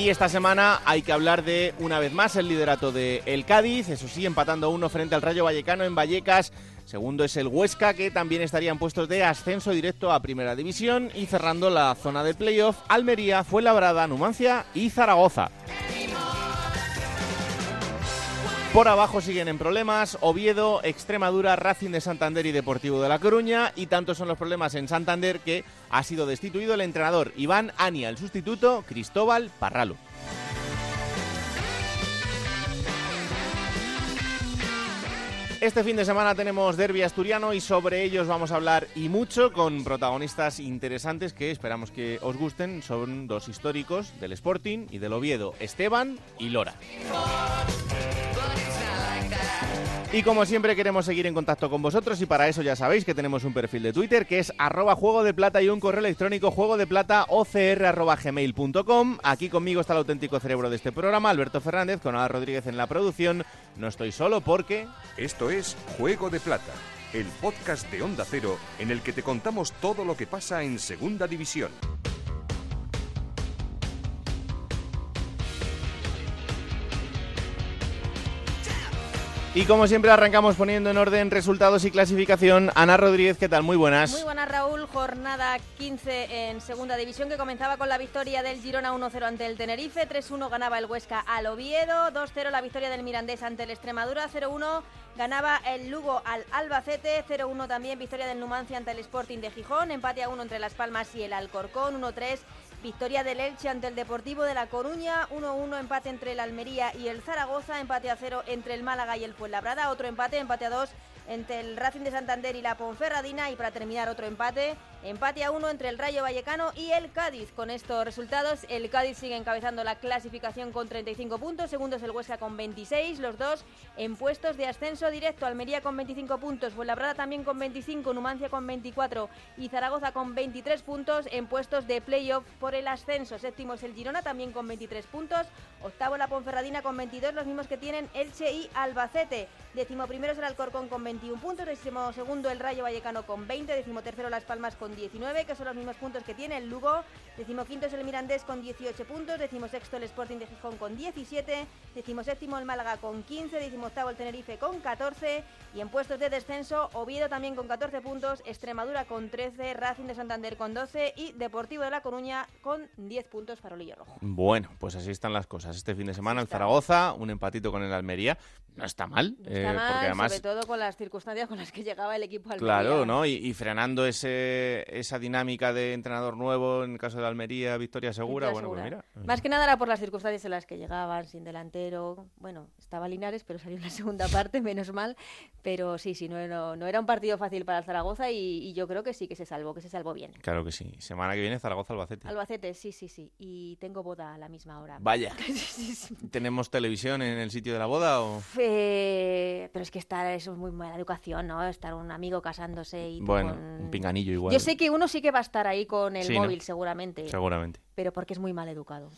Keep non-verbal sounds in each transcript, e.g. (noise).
Y esta semana hay que hablar de, una vez más, el liderato de El Cádiz, eso sí, empatando uno frente al Rayo Vallecano en Vallecas. Segundo es el Huesca, que también estaría en puestos de ascenso directo a Primera División. Y cerrando la zona de playoff, Almería, Fuenlabrada, Numancia y Zaragoza. Por abajo siguen en problemas Oviedo, Extremadura, Racing de Santander y Deportivo de La Coruña. Y tantos son los problemas en Santander que ha sido destituido el entrenador Iván Ania, el sustituto Cristóbal Parralo. Este fin de semana tenemos derbi asturiano y sobre ellos vamos a hablar y mucho con protagonistas interesantes que esperamos que os gusten. Son dos históricos del Sporting y del Oviedo, Esteban y Lora. Y como siempre queremos seguir en contacto con vosotros y para eso ya sabéis que tenemos un perfil de Twitter que es arroba juego de plata y un correo electrónico juego de plata gmail.com. Aquí conmigo está el auténtico cerebro de este programa, Alberto Fernández, con Ana Rodríguez en la producción. No estoy solo porque... Esto es Juego de Plata, el podcast de Onda Cero en el que te contamos todo lo que pasa en Segunda División. Y como siempre arrancamos poniendo en orden resultados y clasificación. Ana Rodríguez, ¿qué tal? Muy buenas. Muy buenas, Raúl. Jornada 15 en segunda división que comenzaba con la victoria del Girona 1-0 ante el Tenerife. 3-1 ganaba el Huesca al Oviedo. 2-0 la victoria del Mirandés ante el Extremadura. 0-1 ganaba el Lugo al Albacete. 0-1 también victoria del Numancia ante el Sporting de Gijón. Empate a 1 entre Las Palmas y el Alcorcón. 1-3 Victoria del Elche ante el Deportivo de La Coruña, 1-1 empate entre el Almería y el Zaragoza, empate a 0 entre el Málaga y el Fuenlabrada, otro empate, empate a 2 entre el Racing de Santander y la Ponferradina y para terminar otro empate, empate a uno entre el Rayo Vallecano y el Cádiz. Con estos resultados, el Cádiz sigue encabezando la clasificación con 35 puntos, segundo es el Huesca con 26, los dos en puestos de ascenso directo, Almería con 25 puntos, Fuenlabrada también con 25, Numancia con 24 y Zaragoza con 23 puntos en puestos de playoff por el ascenso. Séptimo es el Girona también con 23 puntos, octavo la Ponferradina con 22, los mismos que tienen Elche y Albacete. Décimo primero es el Alcorcón con 21 puntos, décimo segundo el Rayo Vallecano con 20, décimo tercero Las Palmas con 19, que son los mismos puntos que tiene el Lugo, décimo quinto es el Mirandés con 18 puntos, décimo sexto el Sporting de Gijón con 17, décimo séptimo el Málaga con 15, décimo octavo el Tenerife con 14 y en puestos de descenso Oviedo también con 14 puntos, Extremadura con 13, Racing de Santander con 12 y Deportivo de La Coruña con 10 puntos farolillo rojo. Bueno, pues así están las cosas. Este fin de semana el Zaragoza, un empatito con el Almería, no está mal. No está eh, mal, porque además sobre todo con las circunstancias con las que llegaba el equipo Almería. Claro, ¿no? Y, y frenando ese, esa dinámica de entrenador nuevo, en el caso de Almería, victoria segura, Victoria bueno, segura. pues mira. Más que nada era por las circunstancias en las que llegaban, sin delantero. Bueno, estaba Linares, pero salió en la segunda (laughs) parte, menos mal. Pero sí, sí, no era, no era un partido fácil para el Zaragoza y, y yo creo que sí que se salvó, que se salvó bien. Claro que sí. Semana que viene Zaragoza-Albacete. Albacete, sí, sí, sí. Y tengo boda a la misma hora. Vaya. (laughs) Sí, sí, sí. ¿Tenemos televisión en el sitio de la boda o...? Eh, pero es que estar, eso es muy mala educación, ¿no? Estar un amigo casándose y Bueno, con- un pinganillo igual. Yo sé que uno sí que va a estar ahí con el Sí, ¿no? móvil, seguramente. Seguramente. Pero porque es muy mal educado.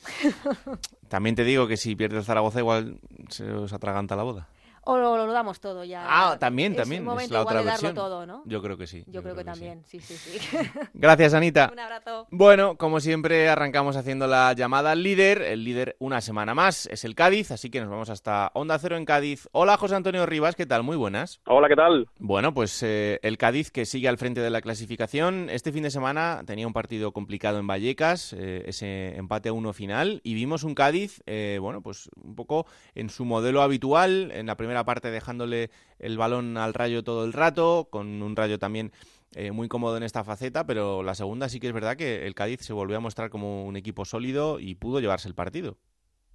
También te digo que si pierde el Zaragoza igual se os atraganta la boda. O lo, lo damos todo ya. Ah, también, Es también. Es momento la otra versión. todo, ¿no? Yo creo que sí. Yo, creo, que, también, sí, sí, sí. (laughs) Gracias, Anita. Un abrazo. Bueno, como siempre, arrancamos haciendo la llamada al líder. El líder una semana más es el Cádiz, así que nos vamos hasta Onda Cero en Cádiz. Hola, José Antonio Rivas, ¿qué tal? Muy buenas. Hola, ¿qué tal? Bueno, pues eh, el Cádiz que sigue al frente de la clasificación. Este fin de semana tenía un partido complicado en Vallecas, eh, ese empate a uno final, y vimos un Cádiz, eh, bueno, pues un poco en su modelo habitual, en la primera parte dejándole el balón al Rayo todo el rato, con un Rayo también eh, muy cómodo en esta faceta, pero la segunda sí que es verdad que el Cádiz se volvió a mostrar como un equipo sólido y pudo llevarse el partido.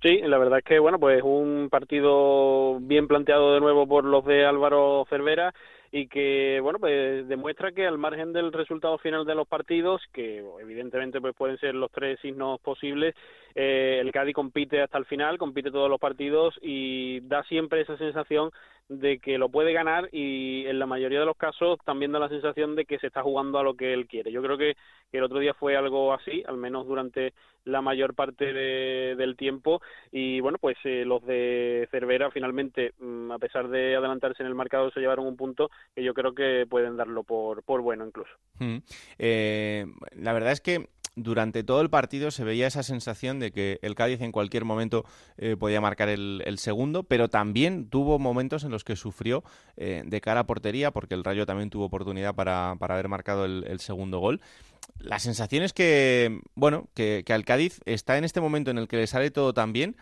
Sí, la verdad es que, bueno, pues un partido bien planteado de nuevo por los de Álvaro Cervera y que, bueno, pues demuestra que al margen del resultado final de los partidos, que evidentemente pues pueden ser los tres signos posibles, eh, el Cádiz compite hasta el final, compite todos los partidos y da siempre esa sensación de que lo puede ganar y en la mayoría de los casos también da la sensación de que se está jugando a lo que él quiere. Yo creo que, el otro día fue algo así, al menos durante la mayor parte del tiempo y bueno, pues eh, los de Cervera finalmente, mm, a pesar de adelantarse en el marcador, se llevaron un punto que yo creo que pueden darlo por, por bueno incluso. Mm. Eh, la verdad es que durante todo el partido se veía esa sensación de que el Cádiz en cualquier momento eh, podía marcar el, segundo, pero también tuvo momentos en los que sufrió eh, de cara a portería, porque el Rayo también tuvo oportunidad para, haber marcado el, segundo gol. La sensación es que, bueno, que, que al Cádiz está en este momento en el que le sale todo tan bien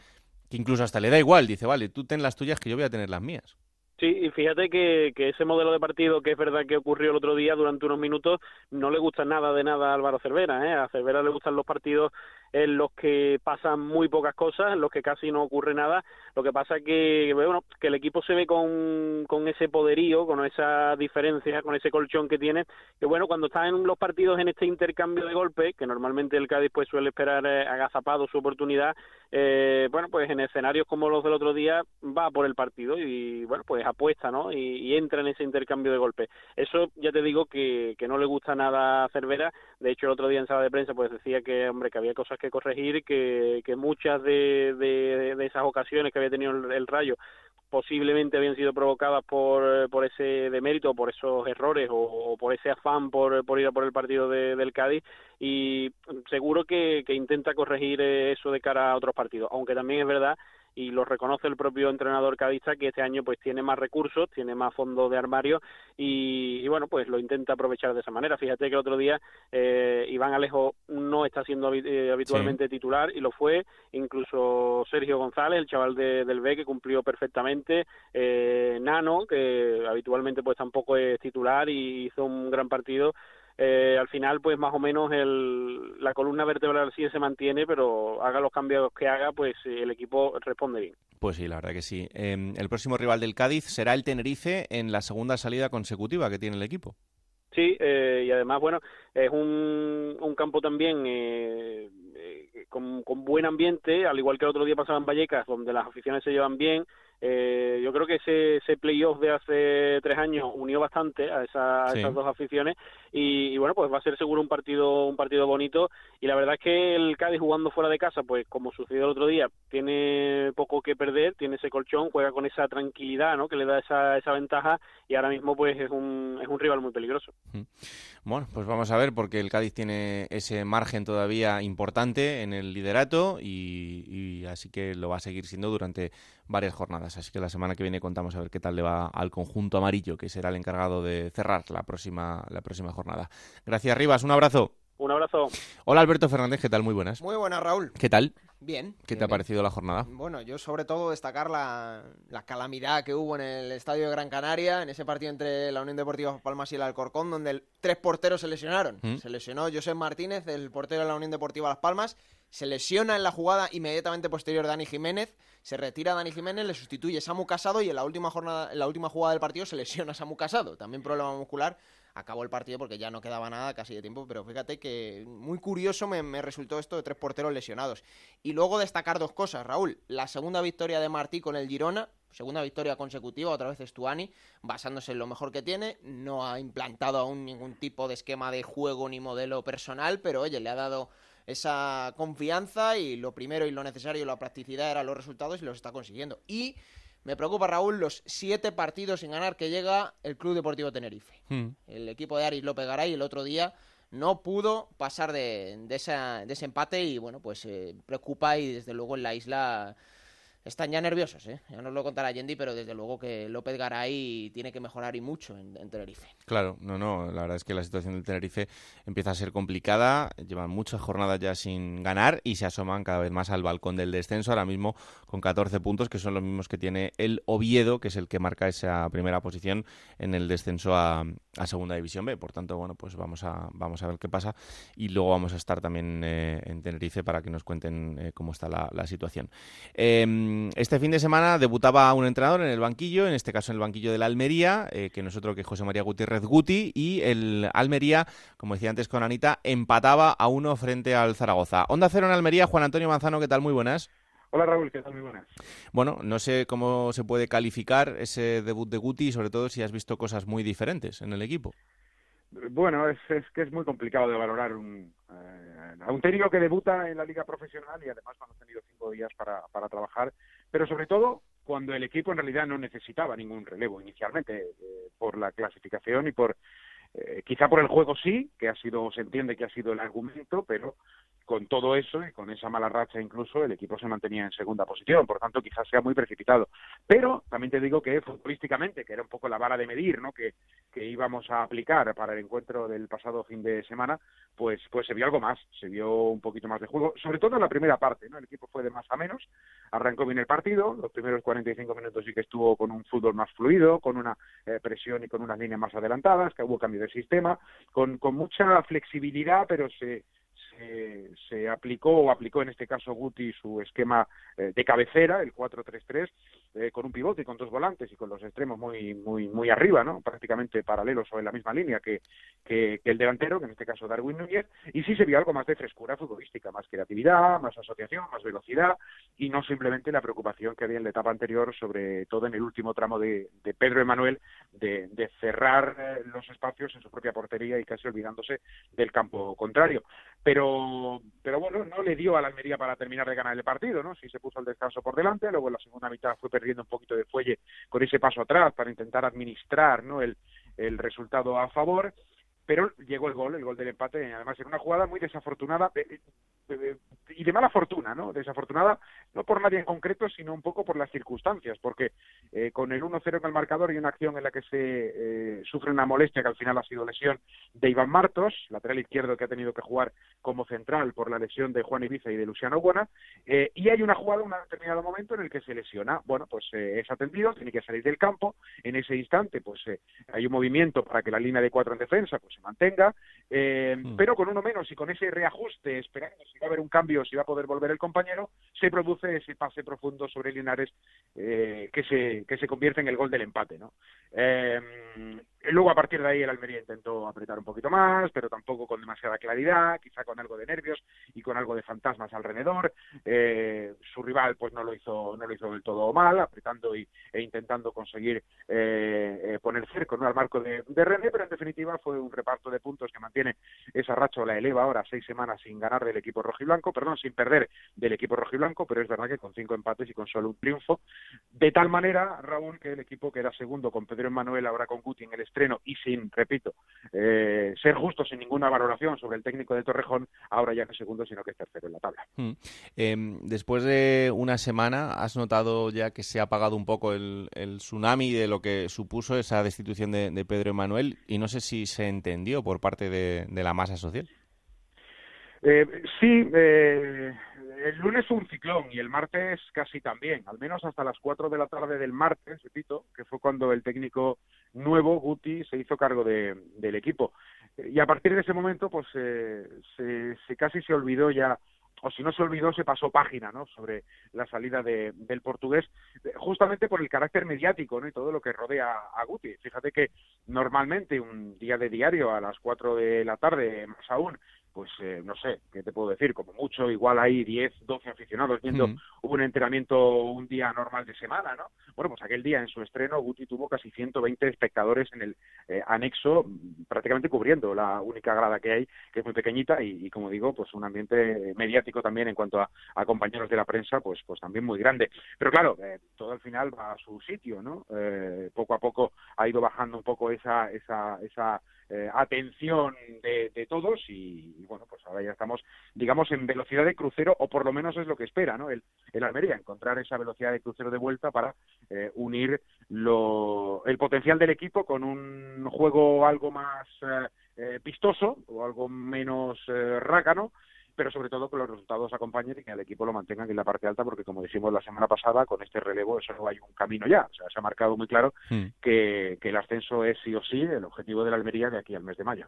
que incluso hasta le da igual, dice, vale, tú ten las tuyas que yo voy a tener las mías. Sí, y fíjate que, que, ese modelo de partido que es verdad que ocurrió el otro día durante unos minutos no le gusta nada de nada a Álvaro Cervera. ¿eh? A Cervera le gustan los partidos en los que pasan muy pocas cosas, en los que casi no ocurre nada. Lo que pasa que bueno, que el equipo se ve con, con ese poderío, con esa diferencia, con ese colchón que tiene, que bueno, cuando están los partidos en este intercambio de golpes, que normalmente el Cádiz pues suele esperar eh, agazapado su oportunidad, eh, bueno, pues en escenarios como los del otro día va por el partido y bueno, pues apuesta, ¿no? Y, y entra en ese intercambio de golpes. Eso ya te digo que, que no le gusta nada a Cervera, de hecho el otro día en sala de prensa pues decía que, hombre, que había cosas que corregir que, que muchas de, de, esas ocasiones que había tenido el, Rayo posiblemente habían sido provocadas por, por ese demérito, por esos errores o, por ese afán por, por ir a por el partido del Cádiz. Y seguro que, que intenta corregir eso de cara a otros partidos, aunque también es verdad y lo reconoce el propio entrenador cadista que este año pues tiene más recursos, tiene más fondo de armario y, bueno pues lo intenta aprovechar de esa manera. Fíjate que el otro día eh, Iván Alejo no está siendo eh, habitualmente titular y lo fue, incluso Sergio González, el chaval del B que cumplió perfectamente, eh, Nano que habitualmente pues tampoco es titular y hizo un gran partido eh, al final pues más o menos el, la columna vertebral sí se mantiene, pero haga los cambios que haga, pues eh, el equipo responde bien. Pues sí, la verdad que sí. Em, el próximo rival del Cádiz será el Tenerife en la segunda salida consecutiva que tiene el equipo. Sí, eh, y además, bueno, es un, un campo también con, con, buen ambiente, al igual que el otro día pasaba en Vallecas, donde las aficiones se llevan bien, eh, yo creo que ese, ese playoff de hace tres años unió bastante a, esas dos aficiones y, bueno, pues va a ser seguro un partido un partido bonito y la verdad es que el Cádiz jugando fuera de casa, pues como sucedió el otro día, tiene poco que perder, tiene ese colchón, juega con esa tranquilidad, ¿no? Que le da esa, esa ventaja y ahora mismo pues es un, es un rival muy peligroso. Bueno, pues vamos a ver porque el Cádiz tiene ese margen todavía importante en el liderato y, y así que lo va a seguir siendo durante varias jornadas. Así que la semana que viene contamos a ver qué tal le va al conjunto amarillo, que será el encargado de cerrar la próxima, la próxima jornada. Gracias, Rivas. Un abrazo. Un abrazo. Hola, Alberto Fernández. ¿Qué tal? Muy buenas. Muy buenas, Raúl. ¿Qué tal? Bien. ¿Qué te ha parecido la jornada? Bueno, yo sobre todo destacar la, calamidad que hubo en el estadio de Gran Canaria, en ese partido entre la Unión Deportiva Palmas y el Alcorcón, donde tres porteros se lesionaron. ¿Mm? Se lesionó José Martínez, el portero de la Unión Deportiva Las Palmas, se lesiona en la jugada inmediatamente posterior Dani Jiménez, se retira Dani Jiménez, le sustituye Samu Casado y en la última jornada, en la última jugada del partido se lesiona Samu Casado, también problema muscular. Acabó el partido porque ya no quedaba nada casi de tiempo, pero fíjate que muy curioso me, resultó esto de tres porteros lesionados. Y luego destacar dos cosas, Raúl. La segunda victoria de Martí con el Girona, segunda victoria consecutiva, otra vez Estuani, basándose en lo mejor que tiene. No ha implantado aún ningún tipo de esquema de juego ni modelo personal, pero oye, le ha dado esa confianza y lo primero y lo necesario, la practicidad eran los resultados y los está consiguiendo. Y me preocupa, Raúl, los siete partidos sin ganar que llega el Club Deportivo Tenerife. Hmm. El equipo de Aris López Garay el otro día no pudo pasar de, de, ese empate y bueno, pues eh, preocupa y desde luego en la isla están ya nerviosos, ¿eh? Ya nos lo contará Yendi, pero desde luego que López Garay tiene que mejorar y mucho en, Tenerife. Claro, no, no, la verdad es que la situación del Tenerife empieza a ser complicada, llevan muchas jornadas ya sin ganar y se asoman cada vez más al balcón del descenso, ahora mismo con 14 puntos, que son los mismos que tiene el Oviedo, que es el que marca esa primera posición en el descenso a, Segunda División B. Por tanto, bueno, pues vamos a, vamos a ver qué pasa y luego vamos a estar también eh, en Tenerife para que nos cuenten eh, cómo está la, situación. Em, este fin de semana debutaba un entrenador en el banquillo, en este caso en el banquillo de la Almería, eh, que nosotros que José María Gutiérrez Guti, y el Almería, como decía antes con Anita, empataba a uno frente al Zaragoza. Onda Cero en Almería, Juan Antonio Manzano, ¿qué tal? Muy buenas. Hola Raúl, ¿qué tal? Muy buenas. Bueno, no sé cómo se puede calificar ese debut de Guti, sobre todo si has visto cosas muy diferentes en el equipo. Bueno, es, que es muy complicado de valorar un, eh, a un técnico que debuta en la liga profesional y además cuando ha tenido cinco días para, para trabajar, pero sobre todo cuando el equipo en realidad no necesitaba ningún relevo inicialmente eh, por la clasificación y por eh, quizá por el juego sí, que ha sido se entiende que ha sido el argumento, pero con todo eso y con esa mala racha incluso el equipo se mantenía en segunda posición, por tanto quizás sea muy precipitado. Pero también te digo que futbolísticamente, que era un poco la vara de medir ¿no? que, que íbamos a aplicar para el encuentro del pasado fin de semana, pues, pues se vio algo más, se vio un poquito más de juego, sobre todo en la primera parte, ¿no? el equipo fue de más a menos, arrancó bien el partido, los primeros 45 minutos sí que estuvo con un fútbol más fluido, con una eh, presión y con unas líneas más adelantadas, que hubo cambio de sistema, con, con mucha flexibilidad, pero se se, aplicó o aplicó en este caso Guti su esquema eh, de cabecera, el 4-3-3, eh, con un pivote y con dos volantes y con los extremos muy muy muy arriba, ¿no? prácticamente paralelos o en la misma línea que, que, el delantero, que en este caso Darwin Núñez, y sí se vio algo más de frescura futbolística, más creatividad, más asociación, más velocidad y no simplemente la preocupación que había en la etapa anterior, sobre todo en el último tramo de, de Pedro Emanuel, de, de cerrar eh, los espacios en su propia portería y casi olvidándose del campo contrario. Pero pero, bueno, no le dio a la Almería para terminar de ganar el partido, ¿no? Sí se puso el descanso por delante, luego en la segunda mitad fue perdiendo un poquito de fuelle con ese paso atrás para intentar administrar, ¿no? El, el resultado a favor pero llegó el gol, el gol del empate, además en una jugada muy desafortunada, eh, y de mala fortuna, ¿no? Desafortunada, no por nadie en concreto, sino un poco por las circunstancias, porque eh, con el 1-0 en el marcador y una acción en la que se eh, sufre una molestia que al final ha sido lesión de Iván Martos, lateral izquierdo que ha tenido que jugar como central por la lesión de Juan Ibiza y de Luciano Buena, eh, y hay una jugada, un determinado momento en el que se lesiona, bueno, pues es atendido, tiene que salir del campo, en ese instante, pues hay un movimiento para que la línea de cuatro en defensa pues se mantenga, mm. pero con uno menos y con ese reajuste, esperando si va a haber un cambio, si va a poder volver el compañero, se produce ese pase profundo sobre Linares eh, que, se, que se convierte en el gol del empate. ¿no? Eh, luego a partir de ahí el Almería intentó apretar un poquito más, pero tampoco con demasiada claridad, quizá con algo de nervios y con algo de fantasmas alrededor. Eh, su rival pues no lo hizo no lo hizo del todo mal, apretando y, e intentando conseguir poner cerco ¿no? al marco de, de René, pero en definitiva fue un reparto de puntos que mantiene esa racha o la eleva ahora seis semanas sin ganar del equipo rojiblanco, perdón, sin perder del equipo rojiblanco, pero es verdad que con cinco empates y con solo un triunfo, de tal manera, Raúl, que el equipo queda segundo con Pedro Emanuel, ahora con Guti en el estreno y sin, repito, eh, ser justo sin ninguna valoración sobre el técnico de Torrejón, ahora ya no es segundo, sino que es tercero en la tabla. Hmm. Em, después de una semana, ¿has notado ya que se ha apagado un poco el, tsunami de lo que supuso esa destitución de, Pedro Emanuel? Y no sé si se entendió por parte de la masa social. Eh, sí, eh, el lunes un ciclón y el martes casi también, al menos hasta las 4 de la tarde del martes, repito, que fue cuando el técnico nuevo, Guti, se hizo cargo de, del equipo. Y a partir de ese momento, pues eh, se, se, casi se olvidó ya o si no se olvidó, se pasó página ¿no? sobre la salida de, del portugués, justamente por el carácter mediático y todo lo que rodea a Guti. Fíjate que normalmente un día de diario a las 4 de la tarde, más aún, pues eh, no sé, ¿qué te puedo decir? Como mucho, igual hay 10, 12 aficionados viendo un entrenamiento un día normal de semana, ¿no? Bueno, pues aquel día en su estreno Guti tuvo casi 120 espectadores en el eh, anexo, prácticamente cubriendo la única grada que hay, que es muy pequeñita y, como digo, pues un ambiente mediático también en cuanto a, compañeros de la prensa, pues, pues también muy grande. Pero claro, eh, todo al final va a su sitio, ¿no? poco a poco ha ido bajando un poco esa, esa, esa atención de, de todos y, bueno, pues ahora ya estamos, digamos, en velocidad de crucero, o por lo menos es lo que espera, ¿no? El, el Almería, encontrar esa velocidad de crucero de vuelta para eh, unir lo, el potencial del equipo con un juego algo más eh, eh, vistoso o algo menos rácano pero sobre todo que los resultados acompañen y que el equipo lo mantengan en la parte alta, porque como decimos la semana pasada, con este relevo eso no hay un camino ya. O sea, se ha marcado muy claro hmm. que, que, el ascenso es sí o sí el objetivo de la Almería de aquí al mes de mayo.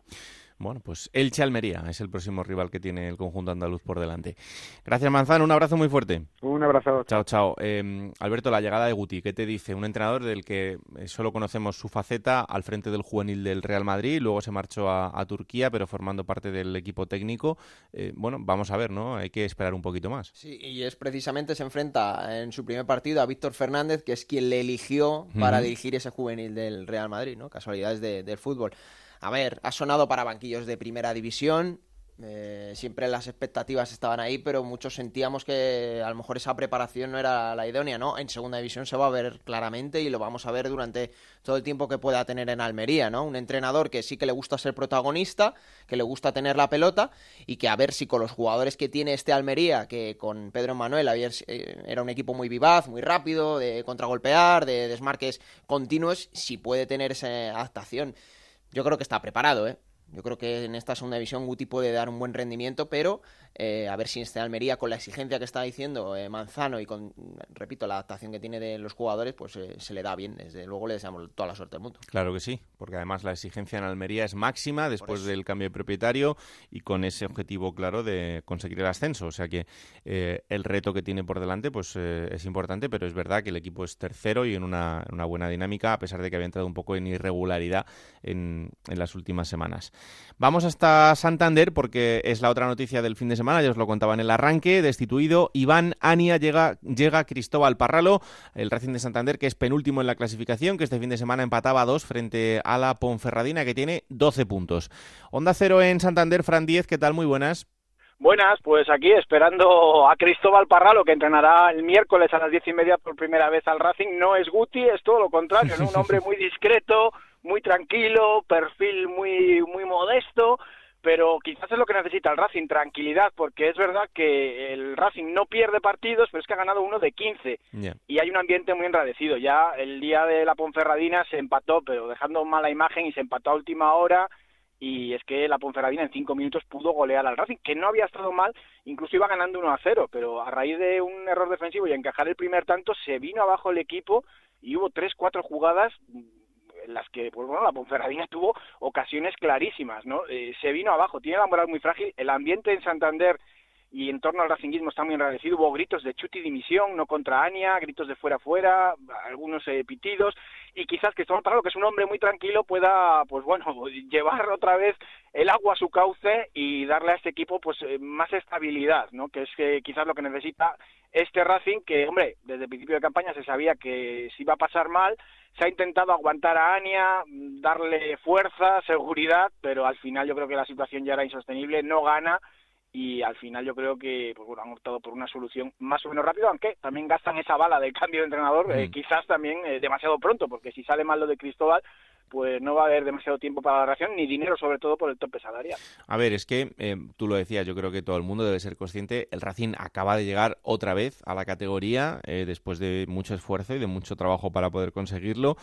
Bueno, pues Elche Almería es el próximo rival que tiene el conjunto andaluz por delante. Gracias, Manzano. Un abrazo muy fuerte. Un abrazo. Chao, chao. Em, Alberto, la llegada de Guti, ¿qué te dice? Un entrenador del que eh, solo conocemos su faceta al frente del juvenil del Real Madrid, luego se marchó a, Turquía, pero formando parte del equipo técnico. Eh, bueno, vamos a ver, ¿no? Hay que esperar un poquito más. Sí, y es precisamente se enfrenta en su primer partido a Víctor Fernández, que es quien le eligió para dirigir ese juvenil del Real Madrid, ¿no? Casualidades del fútbol. A ver, ha sonado para banquillos de primera división. Eh, siempre las expectativas estaban ahí, pero muchos sentíamos que a lo mejor esa preparación no era la idónea, ¿no? En segunda división se va a ver claramente y lo vamos a ver durante todo el tiempo que pueda tener en Almería, ¿no? Un entrenador que sí que le gusta ser protagonista, que le gusta tener la pelota y que a ver si con los jugadores que tiene este Almería, que con Pedro Manuel eh, era un equipo muy vivaz, muy rápido, de contragolpear, de desmarques continuos, si puede tener esa adaptación yo creo que está preparado, ¿eh? Yo creo que en esta segunda división Guti puede dar un buen rendimiento, pero eh, a ver si este Almería, con la exigencia que está diciendo eh, Manzano y con, repito, la adaptación que tiene de los jugadores, pues eh, se le da bien. Desde luego le deseamos toda la suerte del mundo. Claro que sí, porque además la exigencia en Almería es máxima después del cambio de propietario y con ese objetivo claro de conseguir el ascenso. O sea que el reto que tiene por delante pues es importante, pero es verdad que el equipo es tercero y en una, buena dinámica, a pesar de que había entrado un poco en irregularidad en, en las últimas semanas. Vamos hasta Santander porque es la otra noticia del fin de semana, ya os lo contaba en el arranque, destituido Iván Ania, llega, llega Cristóbal Parralo, el Racing de Santander que es penúltimo en la clasificación, que este fin de semana empataba a dos frente a la Ponferradina que tiene 12 puntos. Onda Cero en Santander, Fran 10, ¿qué tal? Muy buenas. Buenas, pues aquí esperando a Cristóbal Parralo, que entrenará el miércoles a las diez y media por primera vez al Racing. No es Guti, es todo lo contrario, ¿no? un hombre muy discreto, muy tranquilo, perfil muy, muy modesto, pero quizás es lo que necesita el Racing, tranquilidad, porque es verdad que el Racing no pierde partidos, pero es que ha ganado uno de 15 y hay un ambiente muy enradecido. Ya el día de la Ponferradina se empató, pero dejando mala imagen y se empató a última hora y es que la Ponferradina en cinco minutos pudo golear al Racing, que no había estado mal, incluso iba ganando 1 a 0, pero a raíz de un error defensivo y encajar el primer tanto se vino abajo el equipo y hubo tres, cuatro jugadas en las que pues bueno la Ponferradina tuvo ocasiones clarísimas no eh, se vino abajo tiene la moral muy frágil el ambiente en Santander y en torno al racinguismo está muy enrarecido. Hubo gritos de chuti dimisión, no contra Ania, gritos de fuera fuera, algunos eh, pitidos, y quizás que Cristóbal Parralo, que es un hombre muy tranquilo, pueda, pues bueno, (laughs) llevar otra vez el agua a su cauce y darle a este equipo pues eh, más estabilidad, ¿no? Que es que quizás lo que necesita este Racing, que, hombre, desde el principio de campaña se sabía que si iba a pasar mal, se ha intentado aguantar a Ania, darle fuerza, seguridad, pero al final yo creo que la situación ya era insostenible, no gana y al final yo creo que pues bueno, han optado por una solución más o menos rápida, aunque también gastan esa bala del cambio de entrenador, eh, quizás también eh, demasiado pronto, porque si sale mal lo de Cristóbal, pues no va a haber demasiado tiempo para la reacción, ni dinero sobre todo por el tope salarial. A ver, es que eh, tú lo decías, yo creo que todo el mundo debe ser consciente, el Racing acaba de llegar otra vez a la categoría después de mucho esfuerzo y de mucho trabajo para poder conseguirlo,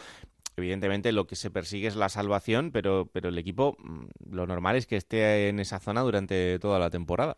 evidentemente lo que se persigue es la salvación, pero, pero el equipo mm, lo normal es que esté en esa zona durante toda la temporada.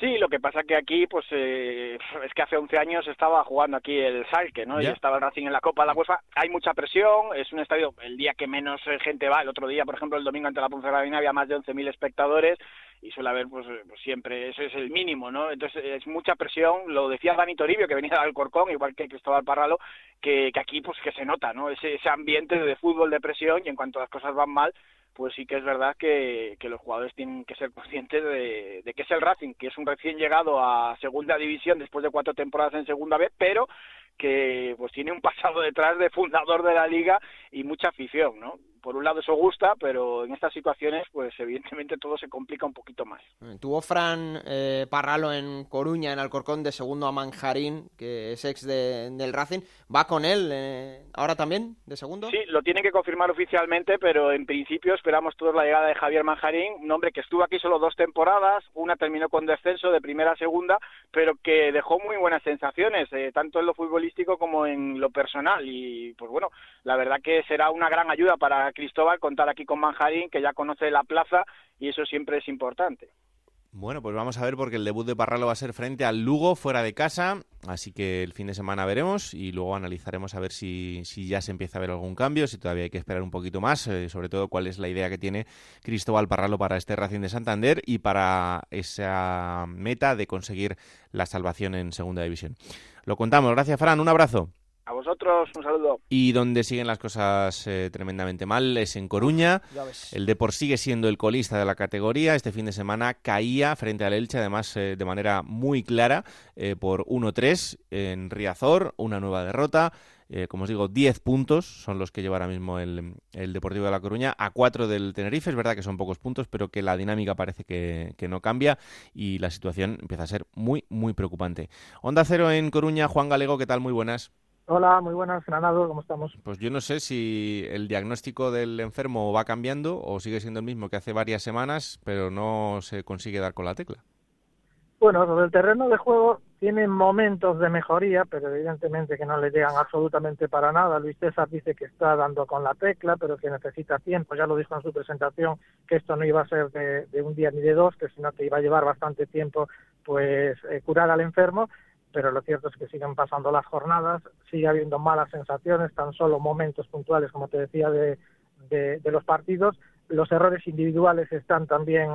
Sí, lo que pasa que aquí, pues, eh, (laughs) es que hace 11 años estaba jugando aquí el Salque, ¿no? Y estaba el Racing en la Copa de la UEFA. Hay mucha presión, es un estadio, el día que menos eh, gente va, el otro día, por ejemplo, el domingo ante la Ponferradina había más de 11.000 espectadores y suele haber, pues, eh, pues, siempre, eso es el mínimo, ¿no? Entonces, es mucha presión, lo decía Dani Toribio, que venía del Corcón, igual que Cristóbal Parralo, que, que aquí, pues, que se nota, ¿no? Ese, ese ambiente de fútbol, de presión, y en cuanto las cosas van mal, pues sí que es verdad que, los jugadores tienen que ser conscientes de, de, que es el Racing, que es un recién llegado a segunda división después de cuatro temporadas en segunda vez, pero que pues tiene un pasado detrás de fundador de la liga y mucha afición, ¿no? Por un lado eso gusta, pero en estas situaciones, pues evidentemente todo se complica un poquito más. Eh, tuvo Fran eh, Parralo en Coruña, en Alcorcón, de segundo a Manjarín, que es ex del Racing. ¿Va con él eh, ahora también, de segundo? Sí, lo tienen que confirmar oficialmente, pero en principio esperamos todos la llegada de Javier Manjarín, un hombre que estuvo aquí solo dos temporadas, una terminó con descenso de primera a segunda, pero que dejó muy buenas sensaciones, tanto en lo futbolístico como en lo personal. Y pues bueno, la verdad que será una gran ayuda para Cristóbal contar aquí con Manjarín, que ya conoce la plaza y eso siempre es importante. Bueno, pues vamos a ver porque el debut de Parralo va a ser frente al Lugo fuera de casa, así que el fin de semana veremos y luego analizaremos a ver si, si ya se empieza a ver algún cambio, si todavía hay que esperar un poquito más, eh, sobre todo cuál es la idea que tiene Cristóbal Parralo para este Racing de Santander y para esa meta de conseguir la salvación en Segunda División. Lo contamos, gracias Fran, un abrazo. A vosotros, un saludo. Y donde siguen las cosas eh, tremendamente mal es en Coruña. El Depor sigue siendo el colista de la categoría. Este fin de semana caía frente al Elche, además eh, de manera muy clara, eh, por 1-3 en Riazor, una nueva derrota. como os digo, 10 puntos son los que lleva ahora mismo el, el, Deportivo de La Coruña, a 4 del Tenerife. Es verdad que son pocos puntos, pero que la dinámica parece que, que, no cambia y la situación empieza a ser muy, muy preocupante. Onda Cero en Coruña, Juan Galego, ¿qué tal? Muy buenas. Hola, muy buenas, Granado, ¿cómo estamos? Pues yo no sé si el diagnóstico del enfermo va cambiando o sigue siendo el mismo que hace varias semanas, pero no se consigue dar con la tecla. Bueno, sobre el terreno de juego tiene momentos de mejoría, pero evidentemente que no le llegan absolutamente para nada. Luis César dice que está dando con la tecla, pero que necesita tiempo. Ya lo dijo en su presentación que esto no iba a ser de, un día ni de dos, que sino que iba a llevar bastante tiempo pues eh, curar al enfermo pero lo cierto es que siguen pasando las jornadas, sigue habiendo malas sensaciones, tan solo momentos puntuales, como te decía, de, los partidos. Los errores individuales están también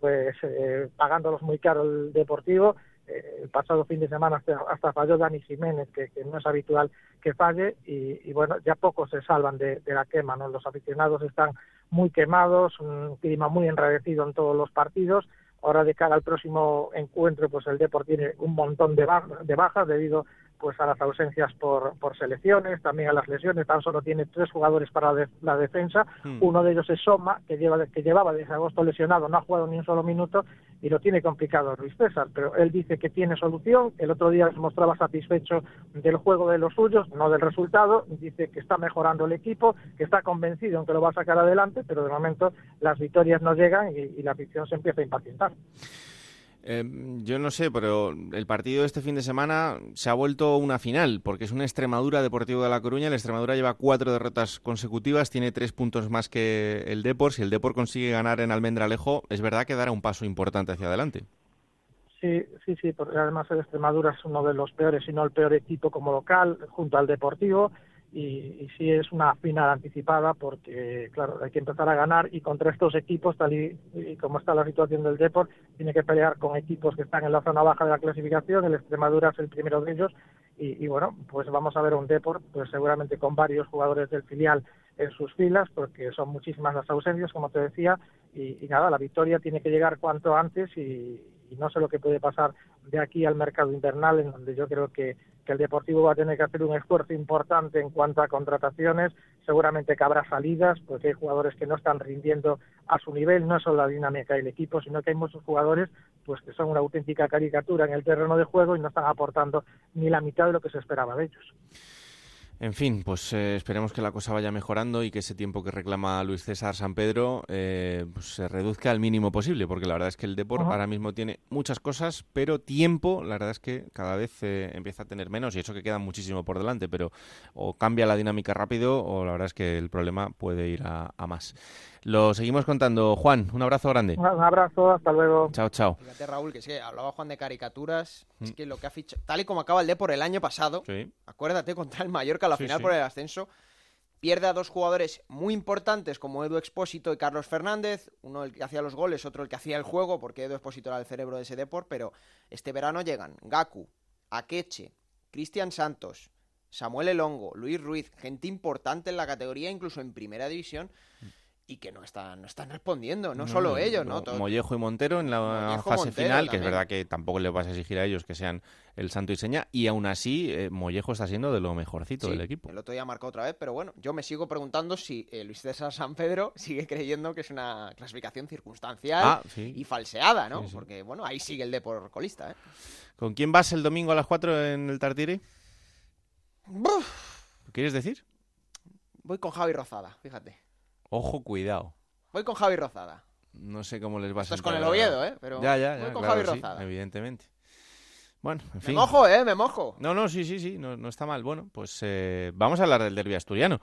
pues eh, pagándolos muy caro el Deportivo. Eh, el pasado fin de semana hasta, falló Dani Jiménez, que, no es habitual que falle, y, bueno, ya pocos se salvan de, de, la quema, ¿no? Los aficionados están muy quemados, un clima muy enrarecido en todos los partidos, Ahora de cara al próximo encuentro, pues el Deport tiene un montón de, bajas debido pues a las ausencias por, por selecciones, también a las lesiones, tan solo tiene tres jugadores para la defensa, hmm. uno de ellos es Soma, que, lleva, que llevaba desde agosto lesionado, no ha jugado ni un solo minuto y lo tiene complicado Luis César, pero él dice que tiene solución, el otro día se mostraba satisfecho del juego de los suyos, no del resultado, dice que está mejorando el equipo, que está convencido en que lo va a sacar adelante, pero de momento las victorias no llegan y, y la afición se empieza a impacientar. Eh, yo no sé, pero el partido de este fin de semana se ha vuelto una final, porque es una Extremadura Deportivo de La Coruña. El Extremadura lleva cuatro derrotas consecutivas, tiene tres puntos más que el Depor. Si el Depor consigue ganar en Almendralejo, es verdad que dará un paso importante hacia adelante. Sí, sí, sí, porque además el Extremadura es uno de los peores, si no el peor equipo como local, junto al Deportivo y, y, sí es una final anticipada porque, claro, hay que empezar a ganar y contra estos equipos, tal y, como está la situación del Deport, tiene que pelear con equipos que están en la zona baja de la clasificación, el Extremadura es el primero de ellos y, bueno, pues vamos a ver un Deport, pues seguramente con varios jugadores del filial en sus filas, porque son muchísimas las ausencias, como te decía, y, y nada, la victoria tiene que llegar cuanto antes y, y no sé lo que puede pasar de aquí al mercado invernal, en donde yo creo que, que, el Deportivo va a tener que hacer un esfuerzo importante en cuanto a contrataciones. Seguramente que habrá salidas, porque hay jugadores que no están rindiendo a su nivel, no solo la dinámica del equipo, sino que hay muchos jugadores pues que son una auténtica caricatura en el terreno de juego y no están aportando ni la mitad de lo que se esperaba de ellos. En fin, pues eh, esperemos que la cosa vaya mejorando y que ese tiempo que reclama Luis César San Pedro eh, pues se reduzca al mínimo posible, porque la verdad es que el deporte ahora mismo tiene muchas cosas, pero tiempo, la verdad es que cada vez eh, empieza a tener menos y eso que queda muchísimo por delante, pero o cambia la dinámica rápido o la verdad es que el problema puede ir a, a más. Lo seguimos contando. Juan, un abrazo grande. Un abrazo, hasta luego. Chao, chao. Fíjate, Raúl, que sí, hablaba Juan de caricaturas. Es mm. que lo que ha fichado, tal y como acaba el D por el año pasado, acuérdate, contra el Mallorca, la final por el ascenso, pierde a dos jugadores muy importantes como Edu Expósito y Carlos Fernández, uno el que hacía los goles, otro el que hacía el juego, porque Edu Expósito era el cerebro de ese Depor, pero este verano llegan Gaku, Akeche, Cristian Santos, Samuel Elongo, Luis Ruiz, gente importante en la categoría, incluso en primera división, y que no están, no están respondiendo, no, solo ellos, ¿no? Mollejo y Montero en la fase final, que es verdad que tampoco le vas a exigir a ellos que sean el santo y seña, y aún así eh, Mollejo está siendo de lo mejorcito del equipo. El otro día marcó otra vez, pero bueno, yo me sigo preguntando si eh, Luis César San Pedro (laughs) sigue creyendo que es una clasificación circunstancial ah, y falseada, ¿no? Porque bueno, ahí sigue el de por colista, ¿eh? ¿Con quién vas el domingo a las 4 en el Tartiri? ¿Quieres decir? Voy con Javi Rozada, fíjate. Ojo, cuidado. Voy con Javi Rozada. No sé cómo les va a Estás con el Oviedo, ¿eh? Pero ya, ya, ya, voy con Javi Rozada. evidentemente. Bueno, en fin. Me mojo, ¿eh? Me mojo. No, no, sí, sí, sí, no, no está mal. Bueno, pues eh, vamos a hablar del derbi asturiano.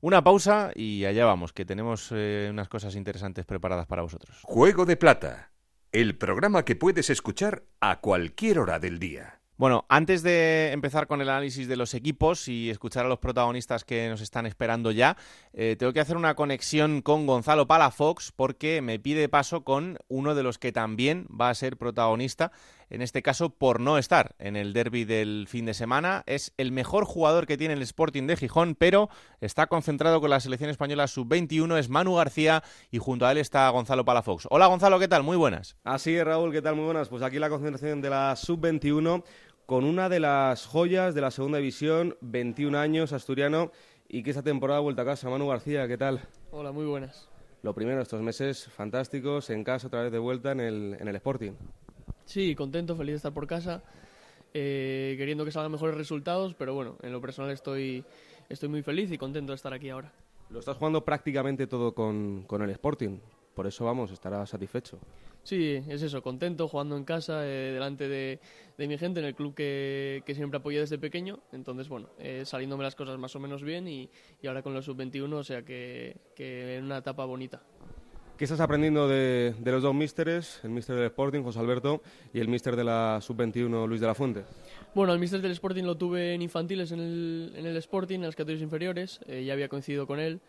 Una pausa y allá vamos, que tenemos eh, unas cosas interesantes preparadas para vosotros. Juego de Plata, el programa que puedes escuchar a cualquier hora del día. Bueno, antes de empezar con el análisis de los equipos y escuchar a los protagonistas que nos están esperando ya, eh, tengo que hacer una conexión con Gonzalo Palafox porque me pide paso con uno de los que también va a ser protagonista, en este caso por no estar en el derby del fin de semana. Es el mejor jugador que tiene el Sporting de Gijón, pero está concentrado con la selección española sub-21, es Manu García y junto a él está Gonzalo Palafox. Hola Gonzalo, ¿qué tal? Muy buenas. Así es, Raúl, ¿qué tal? Muy buenas. Pues aquí la concentración de la sub-21 con una de las joyas de la segunda división, 21 años, asturiano, y que esta temporada ha vuelto a casa. Manu García, ¿qué tal? Hola, muy buenas. Lo primero, estos meses fantásticos, en casa, otra vez de vuelta en el, en el Sporting. Sí, contento, feliz de estar por casa, eh, queriendo que salgan mejores resultados, pero bueno, en lo personal estoy, estoy muy feliz y contento de estar aquí ahora. Lo estás jugando prácticamente todo con, con el Sporting, por eso vamos, estará satisfecho. Sí, es eso, contento, jugando en casa, eh, delante de, mi gente, en el club que, siempre apoyé desde pequeño. Entonces, bueno, eh, saliéndome las cosas más o menos bien y, ahora con los sub-21, o sea que, en una etapa bonita. ¿Qué estás aprendiendo de, los dos místeres, el míster del Sporting, José Alberto, y el míster de la sub-21, Luis de la Fuente? Bueno, el míster del Sporting lo tuve en infantiles en el, en el Sporting, en las categorías inferiores, eh, ya había coincidido con él.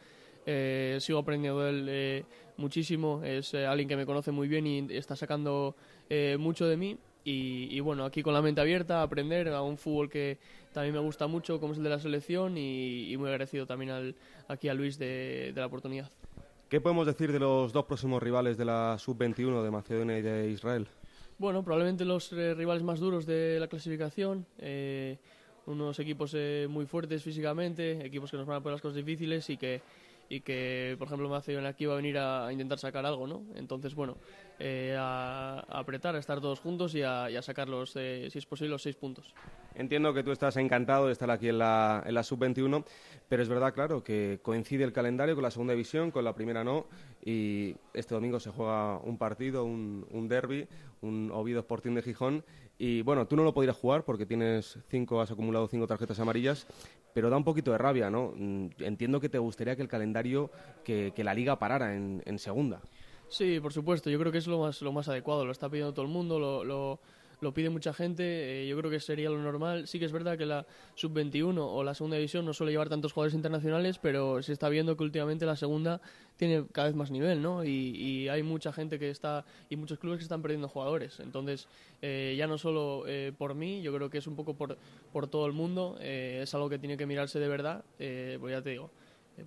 Eh, sigo aprendiendo de él eh, muchísimo, es eh, alguien que me conoce muy bien y está sacando mucho de mí. Y, bueno, aquí con la mente abierta, aprender a un fútbol que también me gusta mucho, como es el de la selección, y, muy agradecido también al, aquí a Luis de, la oportunidad. ¿Qué podemos decir de los dos próximos rivales de la Sub-21 de Macedonia y de Israel? Bueno, probablemente los rivales más duros de la clasificación unos equipos muy fuertes físicamente, equipos que nos van a poner las cosas difíciles y que y que, por ejemplo, Macedonio aquí va a venir a, intentar sacar algo, ¿no? Entonces, bueno, eh, a, apretar, a estar todos juntos y a, sacar los, eh, si es posible, los seis puntos. Entiendo que tú estás encantado de estar aquí en la, en la sub-21, pero es verdad, claro, que coincide el calendario con la segunda división, con la primera no, y este domingo se juega un partido, un, un derby, un Oviedo Sporting de Gijón, y bueno, tú no lo podrías jugar porque tienes cinco, has acumulado cinco tarjetas amarillas, pero da un poquito de rabia, ¿no? Mm, entiendo que te gustaría que el calendario, que, la liga parara en, en, segunda. Sí, por supuesto, yo creo que es lo más, lo más adecuado, lo está pidiendo todo el mundo, lo lo pide mucha gente, eh, yo creo que sería lo normal. Sí que es verdad que la sub-21 o la segunda división no suele llevar tantos jugadores internacionales, pero se está viendo que últimamente la segunda tiene cada vez más nivel, ¿no? Y, hay mucha gente que está, y muchos clubes que están perdiendo jugadores. Entonces, eh, ya no solo eh, por mí, yo creo que es un poco por, por todo el mundo, es algo que tiene que mirarse de verdad, pues ya te digo.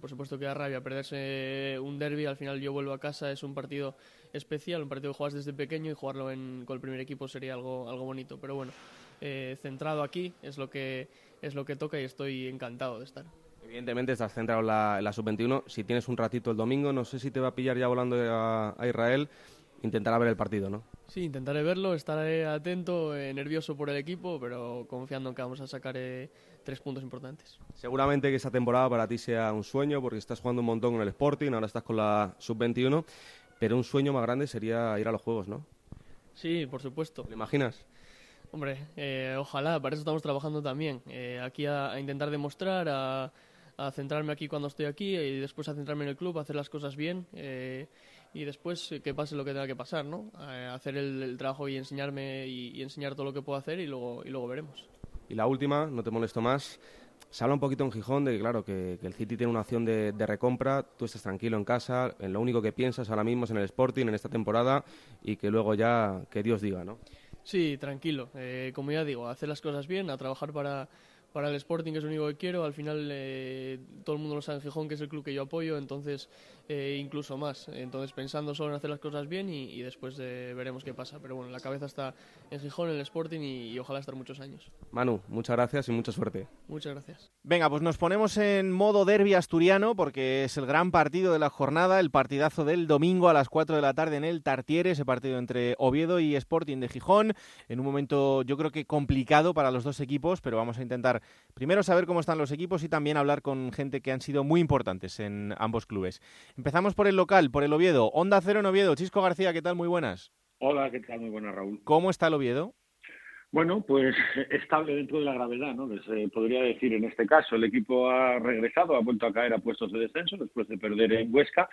por supuesto que da rabia perderse un derby, al final yo vuelvo a casa, es un partido especial, un partido que juegas desde pequeño y jugarlo en, con el primer equipo sería algo, algo bonito. Pero bueno, eh, centrado aquí es lo, que, es lo que toca y estoy encantado de estar. Evidentemente estás centrado en la, la sub-21. Si tienes un ratito el domingo, no sé si te va a pillar ya volando a, Israel. Intentará ver el partido, ¿no? Sí, intentaré verlo, estaré atento, eh, nervioso por el equipo, pero confiando en que vamos a sacar eh, tres puntos importantes. Seguramente que esta temporada para ti sea un sueño, porque estás jugando un montón en el Sporting, ahora estás con la sub-21 pero un sueño más grande sería ir a los Juegos, ¿no? Sí, por supuesto. ¿Te imaginas? Hombre, eh, ojalá, para eso estamos trabajando también. Eh, aquí a, intentar demostrar, a, centrarme aquí cuando estoy aquí y después a centrarme en el club, a hacer las cosas bien eh, y después que pase lo que tenga que pasar, ¿no? hacer el, trabajo y enseñarme y, enseñar todo lo que puedo hacer y luego, y luego veremos. Y la última, no te molesto más, se habla un poquito en Gijón de que, claro, que, el City tiene una opción de, recompra, tú estás tranquilo en casa, en lo único que piensas ahora mismo es en el Sporting, en esta temporada, y que luego ya, que Dios diga, ¿no? Sí, tranquilo. Eh, como ya digo, hacer las cosas bien, a trabajar para, para el Sporting, que es lo único que quiero. Al final, eh, todo el mundo lo sabe en Gijón, que es el club que yo apoyo, entonces eh, incluso más. Entonces, pensando solo en hacer las cosas bien y, después eh, veremos qué pasa. Pero bueno, la cabeza está en Gijón, en el Sporting y, ojalá estar muchos años. Manu, muchas gracias y mucha suerte. Muchas gracias. Venga, pues nos ponemos en modo derby asturiano porque es el gran partido de la jornada, el partidazo del domingo a las 4 de la tarde en el Tartiere, ese partido entre Oviedo y Sporting de Gijón, en un momento yo creo que complicado para los dos equipos, pero vamos a intentar primero saber cómo están los equipos y también hablar con gente que han sido muy importantes en ambos clubes. Empezamos por el local, por el Oviedo. Onda Cero en Oviedo. Chisco García, ¿qué tal? Muy buenas. Hola, ¿qué tal? Muy buenas, Raúl. ¿Cómo está el Oviedo? Bueno, pues (laughs) estable dentro de la gravedad, ¿no? Se podría decir en este caso. El equipo ha regresado, ha vuelto a caer a puestos de descenso después de perder en Huesca.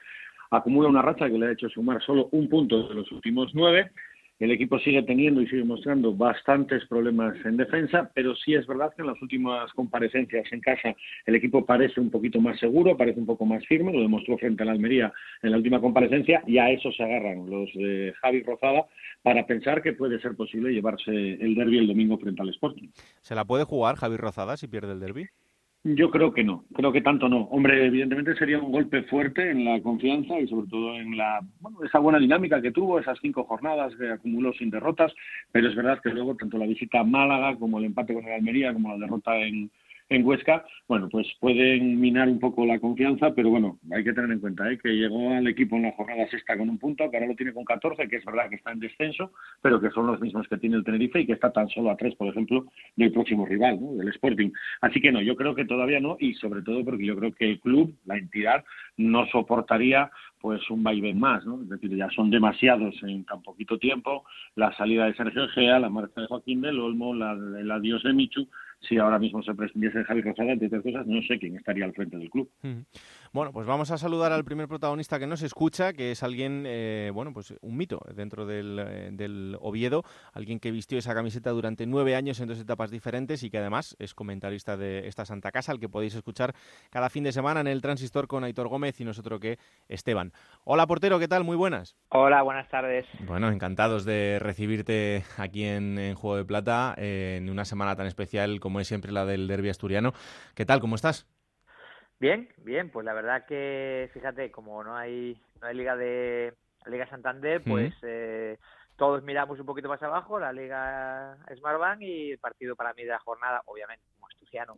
Acumula una racha que le ha hecho sumar solo un punto de los últimos nueve el equipo sigue teniendo y sigue mostrando bastantes problemas en defensa, pero sí es verdad que en las últimas comparecencias en casa el equipo parece un poquito más seguro, parece un poco más firme, lo demostró frente a la Almería en la última comparecencia y a eso se agarran los de Javi Rozada para pensar que puede ser posible llevarse el derby el domingo frente al Sporting. ¿Se la puede jugar Javi Rozada si pierde el derby? Yo creo que no, creo que tanto no. Hombre, evidentemente sería un golpe fuerte en la confianza y sobre todo en la bueno, esa buena dinámica que tuvo, esas cinco jornadas que acumuló sin derrotas, pero es verdad que luego tanto la visita a Málaga como el empate con el Almería como la derrota en, en Huesca, bueno, pues pueden minar un poco la confianza, pero bueno, hay que tener en cuenta ¿eh? que llegó al equipo en la jornada sexta con un punto, que ahora lo tiene con 14, que es verdad que está en descenso, pero que son los mismos que tiene el Tenerife y que está tan solo a tres, por ejemplo, del próximo rival, ¿no? del Sporting. Así que no, yo creo que todavía no, y sobre todo porque yo creo que el club, la entidad, no soportaría pues un vaivén más, ¿no? Es decir, ya son demasiados en tan poquito tiempo, la salida de Sergio Gea, la marcha de Joaquín del Olmo, la, el adiós de Michu, si ahora mismo se prescindiese Javi Rosada, entre otras cosas, no sé quién estaría al frente del club. Bueno, pues vamos a saludar al primer protagonista que nos escucha, que es alguien, eh, bueno, pues un mito dentro del, eh, del, Oviedo, alguien que vistió esa camiseta durante nueve años en dos etapas diferentes y que además es comentarista de esta Santa Casa, al que podéis escuchar cada fin de semana en el Transistor con Aitor Gómez y nosotros que Esteban. Hola portero, ¿qué tal? Muy buenas. Hola, buenas tardes. Bueno, encantados de recibirte aquí en, Juego de Plata eh, en una semana tan especial como es siempre la del derbi asturiano. ¿Qué tal? ¿Cómo estás? Bien, bien, pues la verdad que, fíjate, como no hay, no hay liga de Liga Santander, pues eh, todos miramos un poquito más abajo, la Liga Smartbank y el partido para mí de la jornada, obviamente,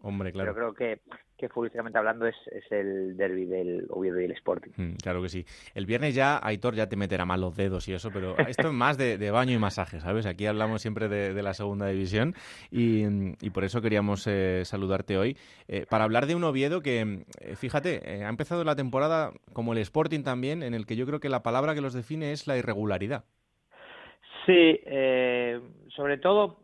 Hombre, claro. Pero creo que, que futbolísticamente hablando es, es el derby del Oviedo y el Sporting. Mm, claro que sí. El viernes ya, Aitor ya te meterá mal los dedos y eso, pero esto es más de, baño y masaje, ¿sabes? Aquí hablamos siempre de, la segunda división y, y por eso queríamos eh, saludarte hoy eh, para hablar de un Oviedo que, eh, fíjate, ha empezado la temporada como el Sporting también, en el que yo creo que la palabra que los define es la irregularidad. Sí, sobre todo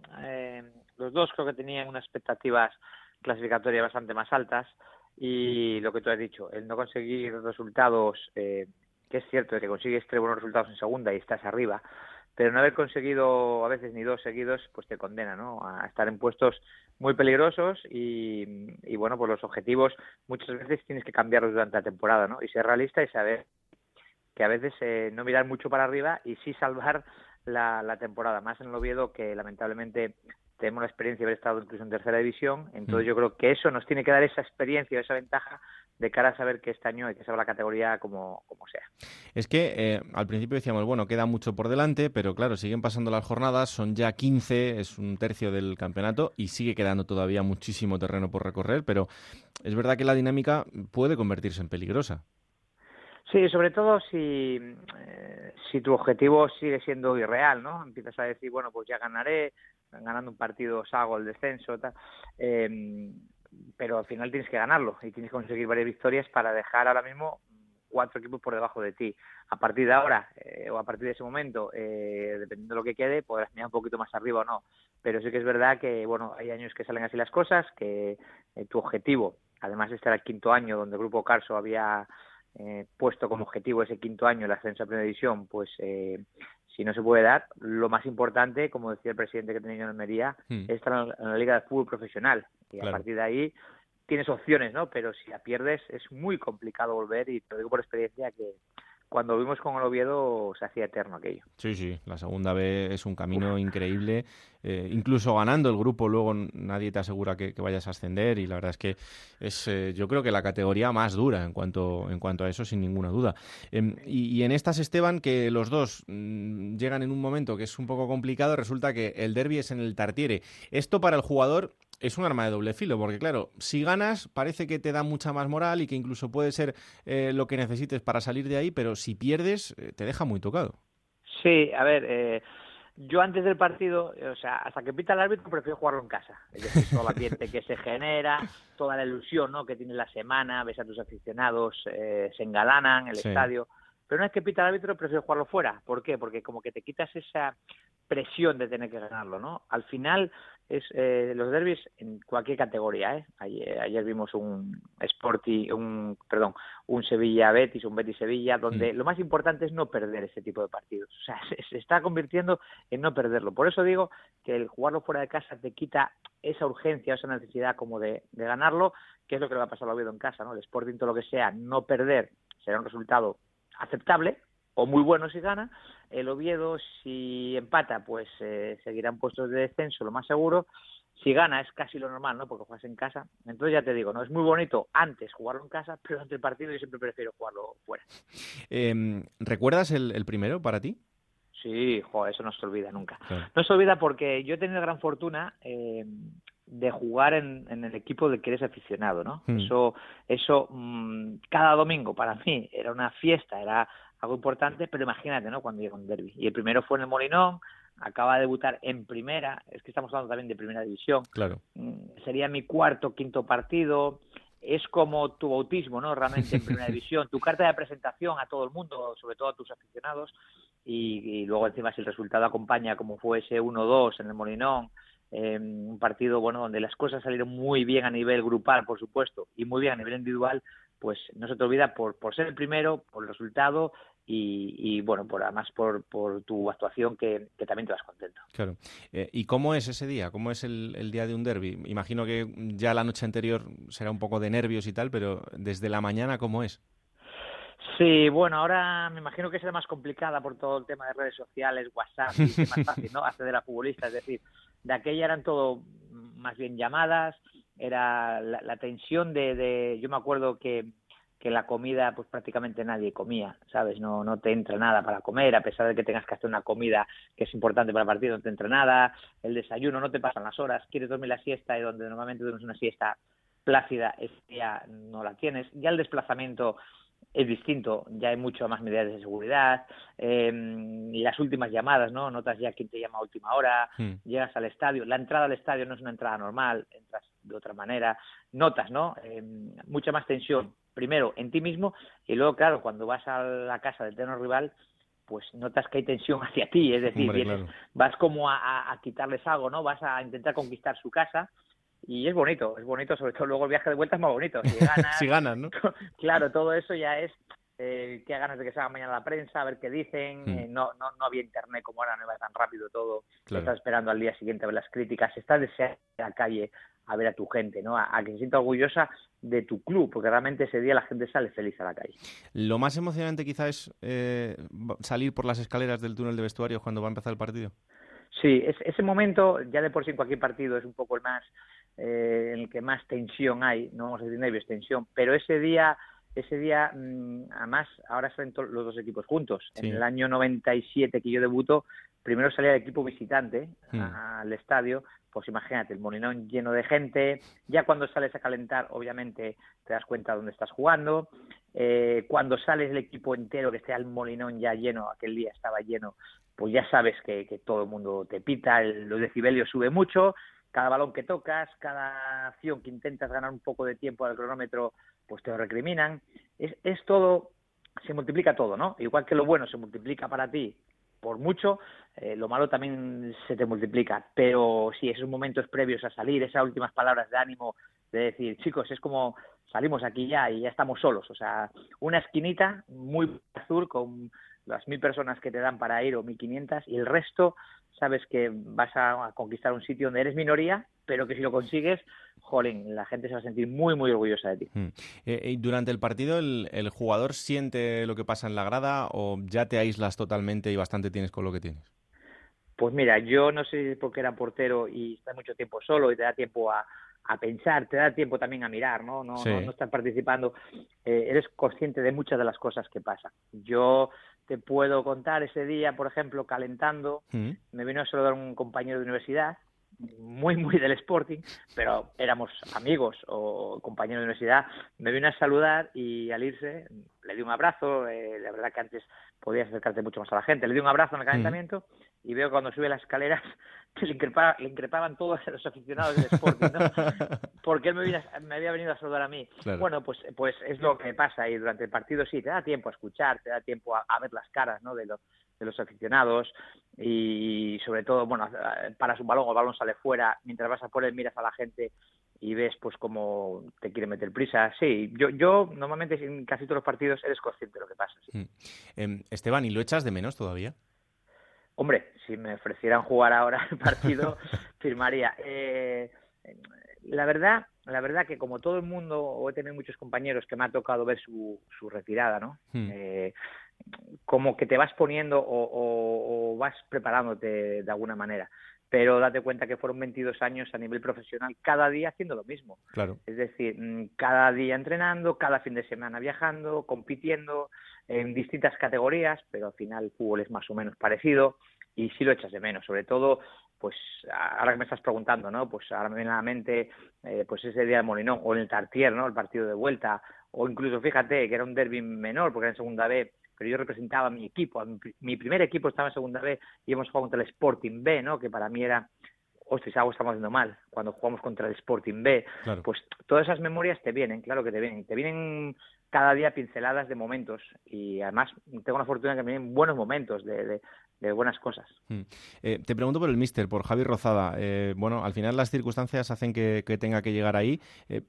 los dos creo que tenían unas expectativas clasificatorias bastante más altas y lo que tú has dicho, el no conseguir resultados, eh, que es cierto de que consigues tres buenos resultados en segunda y estás arriba, pero no haber conseguido a veces ni dos seguidos, pues te condena, ¿no? A estar en puestos muy peligrosos y, y bueno, pues los objetivos muchas veces tienes que cambiarlos durante la temporada, ¿no? Y ser realista y saber que a veces eh, no mirar mucho para arriba y sí salvar la, la temporada, más en el Oviedo que lamentablemente tenemos la experiencia de haber estado incluso en tercera división, entonces mm. yo creo que eso nos tiene que dar esa experiencia, esa ventaja de cara a saber que este año hay que saber la categoría como, como sea. Es que eh, al principio decíamos, bueno, queda mucho por delante, pero claro, siguen pasando las jornadas, son ya 15, es un tercio del campeonato y sigue quedando todavía muchísimo terreno por recorrer, pero es verdad que la dinámica puede convertirse en peligrosa. Sí, sobre todo si, eh, si tu objetivo sigue siendo irreal, ¿no? Empiezas a decir, bueno, pues ya ganaré, ganando un partido sago el descenso, eh, pero al final tienes que ganarlo y tienes que conseguir varias victorias para dejar ahora mismo cuatro equipos por debajo de ti. A partir de ahora eh, o a partir de ese momento, eh, dependiendo de lo que quede, podrás mirar un poquito más arriba o no. Pero sí que es verdad que bueno, hay años que salen así las cosas, que eh, tu objetivo, además de estar al quinto año donde el grupo Carso había eh, puesto como objetivo ese quinto año el ascenso a primera división, pues eh, si no se puede dar, lo más importante, como decía el presidente que tenía en Almería, hmm. es estar en la, liga de fútbol profesional. Y a partir de ahí tienes opciones, ¿no? Pero si la pierdes es muy complicado volver y te lo digo por experiencia que cuando vimos con el Oviedo se hacía eterno aquello. Sí, sí, la segunda vez es un camino increíble. Eh, incluso ganando el grupo, luego nadie te asegura que, vayas a ascender y la verdad es que es, eh, yo creo que la categoría más dura en cuanto, en cuanto a eso, sin ninguna duda. Em, y, en estas, Esteban, que los dos mm, llegan en un momento que es un poco complicado, resulta que el derby es en el Tartiere. Esto para el jugador es un arma de doble filo, porque claro, si ganas parece que te da mucha más moral y que incluso puede ser eh, lo que necesites para salir de ahí, pero si pierdes eh, te deja muy tocado. Sí, a ver, eh, yo antes del partido, o sea, hasta que pita el árbitro prefiero jugarlo en casa. Es decir, todo el ambiente que se genera, toda la ilusión ¿no? que tiene la semana, ves a tus aficionados, se engalanan el estadio. pero una vez que pita el árbitro prefiero jugarlo fuera. ¿Por qué? Porque como que te quitas esa presión de tener que ganarlo, ¿no? Al final es eh, los derbis en cualquier categoría, ¿eh? Ayer, vimos un Sporting, un perdón, un Sevilla Betis, un Betis Sevilla, donde mm. lo más importante es no perder ese tipo de partidos. O sea, (laughs) se, está convirtiendo en no perderlo. Por eso digo que el jugarlo fuera de casa te quita esa urgencia, esa necesidad como de, de ganarlo, que es lo que le va a pasar a Oviedo en casa, ¿no? El Sporting todo lo que sea, no perder será un resultado aceptable o muy bueno si gana. El Oviedo, si empata, pues eh, seguirán puestos de descenso, lo más seguro. Si gana es casi lo normal, ¿no? Porque juegas en casa. Entonces ya te digo, no es muy bonito antes jugarlo en casa, pero ante el partido yo siempre prefiero jugarlo fuera. Em, ¿Recuerdas el, primero para ti? Sí, joder, eso no se olvida nunca. No se olvida porque yo he tenido gran fortuna eh, de jugar en, el equipo del que eres aficionado, ¿no? Hmm. Eso, eso mm, cada domingo para mí era una fiesta, era algo importante, pero imagínate, ¿no? Cuando llega un derby. Y el primero fue en el Molinón, acaba de debutar en primera, es que estamos hablando también de primera división. Claro. Mm, sería mi cuarto, quinto partido. Es como tu bautismo, ¿no? Realmente en primera (laughs) división, tu carta de presentación a todo el mundo, sobre todo a tus aficionados, y, y luego encima si el resultado acompaña como fue ese 1-2 en el Molinón, un partido bueno donde las cosas salieron muy bien a nivel grupal, por supuesto, y muy bien a nivel individual, pues no se te olvida por, por ser el primero, por el resultado y, bueno, por además por, por tu actuación que, también te vas contento. Claro. Eh, ¿Y cómo es ese día? ¿Cómo es el, el día de un derby? Imagino que ya la noche anterior será un poco de nervios y tal, pero desde la mañana, ¿cómo es? Sí, bueno, ahora me imagino que será más complicada por todo el tema de redes sociales, WhatsApp, y (laughs) es más fácil, ¿no? Acceder a futbolistas, es decir, de aquella eran todo más bien llamadas, era la, tensión de, de, yo me acuerdo que, que la comida pues prácticamente nadie comía, ¿sabes? No, no te entra nada para comer, a pesar de que tengas que hacer una comida que es importante para el partido, no te entra nada, el desayuno, no te pasan las horas, quieres dormir la siesta y donde normalmente duermes una siesta plácida, ese día no la tienes, ya el desplazamiento es distinto, ya hay mucho más medidas de seguridad, eh, las últimas llamadas, ¿no? Notas ya quién te llama a última hora, hmm. llegas al estadio, la entrada al estadio no es una entrada normal, entras de otra manera, notas, ¿no? Eh, mucha más tensión, primero en ti mismo y luego, claro, cuando vas a la casa del tenor rival, pues notas que hay tensión (laughs) hacia ti, es decir, vas como a, a quitarles algo, ¿no? Vas a intentar conquistar su casa y es bonito, es bonito, sobre todo luego el viaje de vuelta es más bonito. Si ganas, (laughs) si ganas ¿no? (laughs) Claro, todo eso ya es eh, que ganas de que salga mañana la prensa, a ver qué dicen. Hmm. Eh, no, no, no había internet como ahora, no iba tan rápido todo. Estás esperando al día siguiente a ver las críticas. Estás deseando ir a la calle a ver a tu gente, ¿no? A, que se sienta orgullosa de tu club, porque realmente ese día la gente sale feliz a la calle. Lo más emocionante quizá es eh, salir por las escaleras del túnel de vestuario cuando va a empezar el partido. Sí, es, ese momento, ya de por sí en cualquier partido es un poco el más eh, en el que más tensión hay, no vamos a decir nervios, tensión, pero ese día, ese día, mm, además, ahora salen los dos equipos juntos. En el año 97 que yo debuto, primero salía el equipo visitante hmm. al estadio, pues imagínate, el Molinón lleno de gente, ya cuando sales a calentar, obviamente te das cuenta dónde estás jugando, eh, cuando sales el equipo entero, que esté al Molinón ya lleno, aquel día estaba lleno, pues ya sabes que, que todo el mundo te pita, el, los decibelios sube mucho, cada balón que tocas, cada acción que intentas ganar un poco de tiempo al cronómetro, pues te lo recriminan. Es, es todo, se multiplica todo, ¿no? Igual que lo bueno se multiplica para ti por mucho, eh, lo malo también se te multiplica. Pero sí, esos momentos previos a salir, esas últimas palabras de ánimo, de decir, chicos, es como salimos aquí ya y ya estamos solos. O sea, una esquinita muy azul con las mil personas que te dan para ir o mil quinientas y el resto sabes que vas a conquistar un sitio donde eres minoría, pero que si lo consigues, jolín, la gente se va a sentir muy, muy orgullosa de ti. Mm. Eh, ¿Y durante el partido el, jugador siente lo que pasa en la grada o ya te aíslas totalmente y bastante tienes con lo que tienes? Pues mira, yo no sé por qué era portero y está mucho tiempo solo y te da tiempo a, pensar, te da tiempo también a mirar, ¿no? No, no, estás participando, eh, eres consciente de muchas de las cosas que pasan. Yo te puedo contar ese día, por ejemplo, calentando, mm. me vino a saludar un compañero de universidad, muy, muy del Sporting, pero éramos amigos o compañeros de universidad, me vino a saludar y al irse le di un abrazo, eh, la verdad que antes podías acercarte mucho más a la gente, le di un abrazo en el mm. Y veo cuando sube las escaleras (laughs) que le, le increpaban todos los aficionados del Sporting, ¿no? (laughs) Porque él me, había venido a saludar a mí. Bueno, pues, pues es lo que pasa y durante el partido sí, te da tiempo a escuchar, te da tiempo a, ver las caras, ¿no? De los, de los aficionados y sobre todo, bueno, para su balón o el balón sale fuera, mientras vas a por él miras a la gente y ves pues cómo te quiere meter prisa. Sí, yo, yo normalmente en casi todos los partidos eres consciente de lo que pasa. Mm. Em, Esteban, ¿y lo echas de menos todavía? Hombre, si me ofrecieran jugar ahora el partido, (laughs) firmaría. Eh, la verdad, la verdad que como todo el mundo, o he tenido muchos compañeros que me ha tocado ver su, su retirada, ¿no? Hmm. Eh, como que te vas poniendo o, o, vas preparándote de alguna manera. Pero date cuenta que fueron 22 años a nivel profesional, cada día haciendo lo mismo. Claro. Es decir, mm, cada día entrenando, cada fin de semana viajando, compitiendo en distintas categorías, pero al final el fútbol es más o menos parecido y sí lo echas de menos, sobre todo pues ahora que me estás preguntando, ¿no? Pues ahora me viene a la mente eh, pues ese día de Molinón o en el Tartier, ¿no? El partido de vuelta o incluso fíjate que era un derby menor porque era en segunda B, pero yo representaba a mi equipo, mi, primer equipo estaba en segunda B y hemos jugado contra el Sporting B, ¿no? Que para mí era hostia, algo estamos haciendo mal cuando jugamos contra el Sporting B. Pues todas esas memorias te vienen, claro que te vienen. Te vienen cada día pinceladas de momentos y además tengo la fortuna de que me vienen buenos momentos de, de buenas cosas. Mm. Eh, te pregunto por el Mister, por Javi Rozada. Eh, bueno, al final las circunstancias hacen que, tenga que llegar ahí. Eh,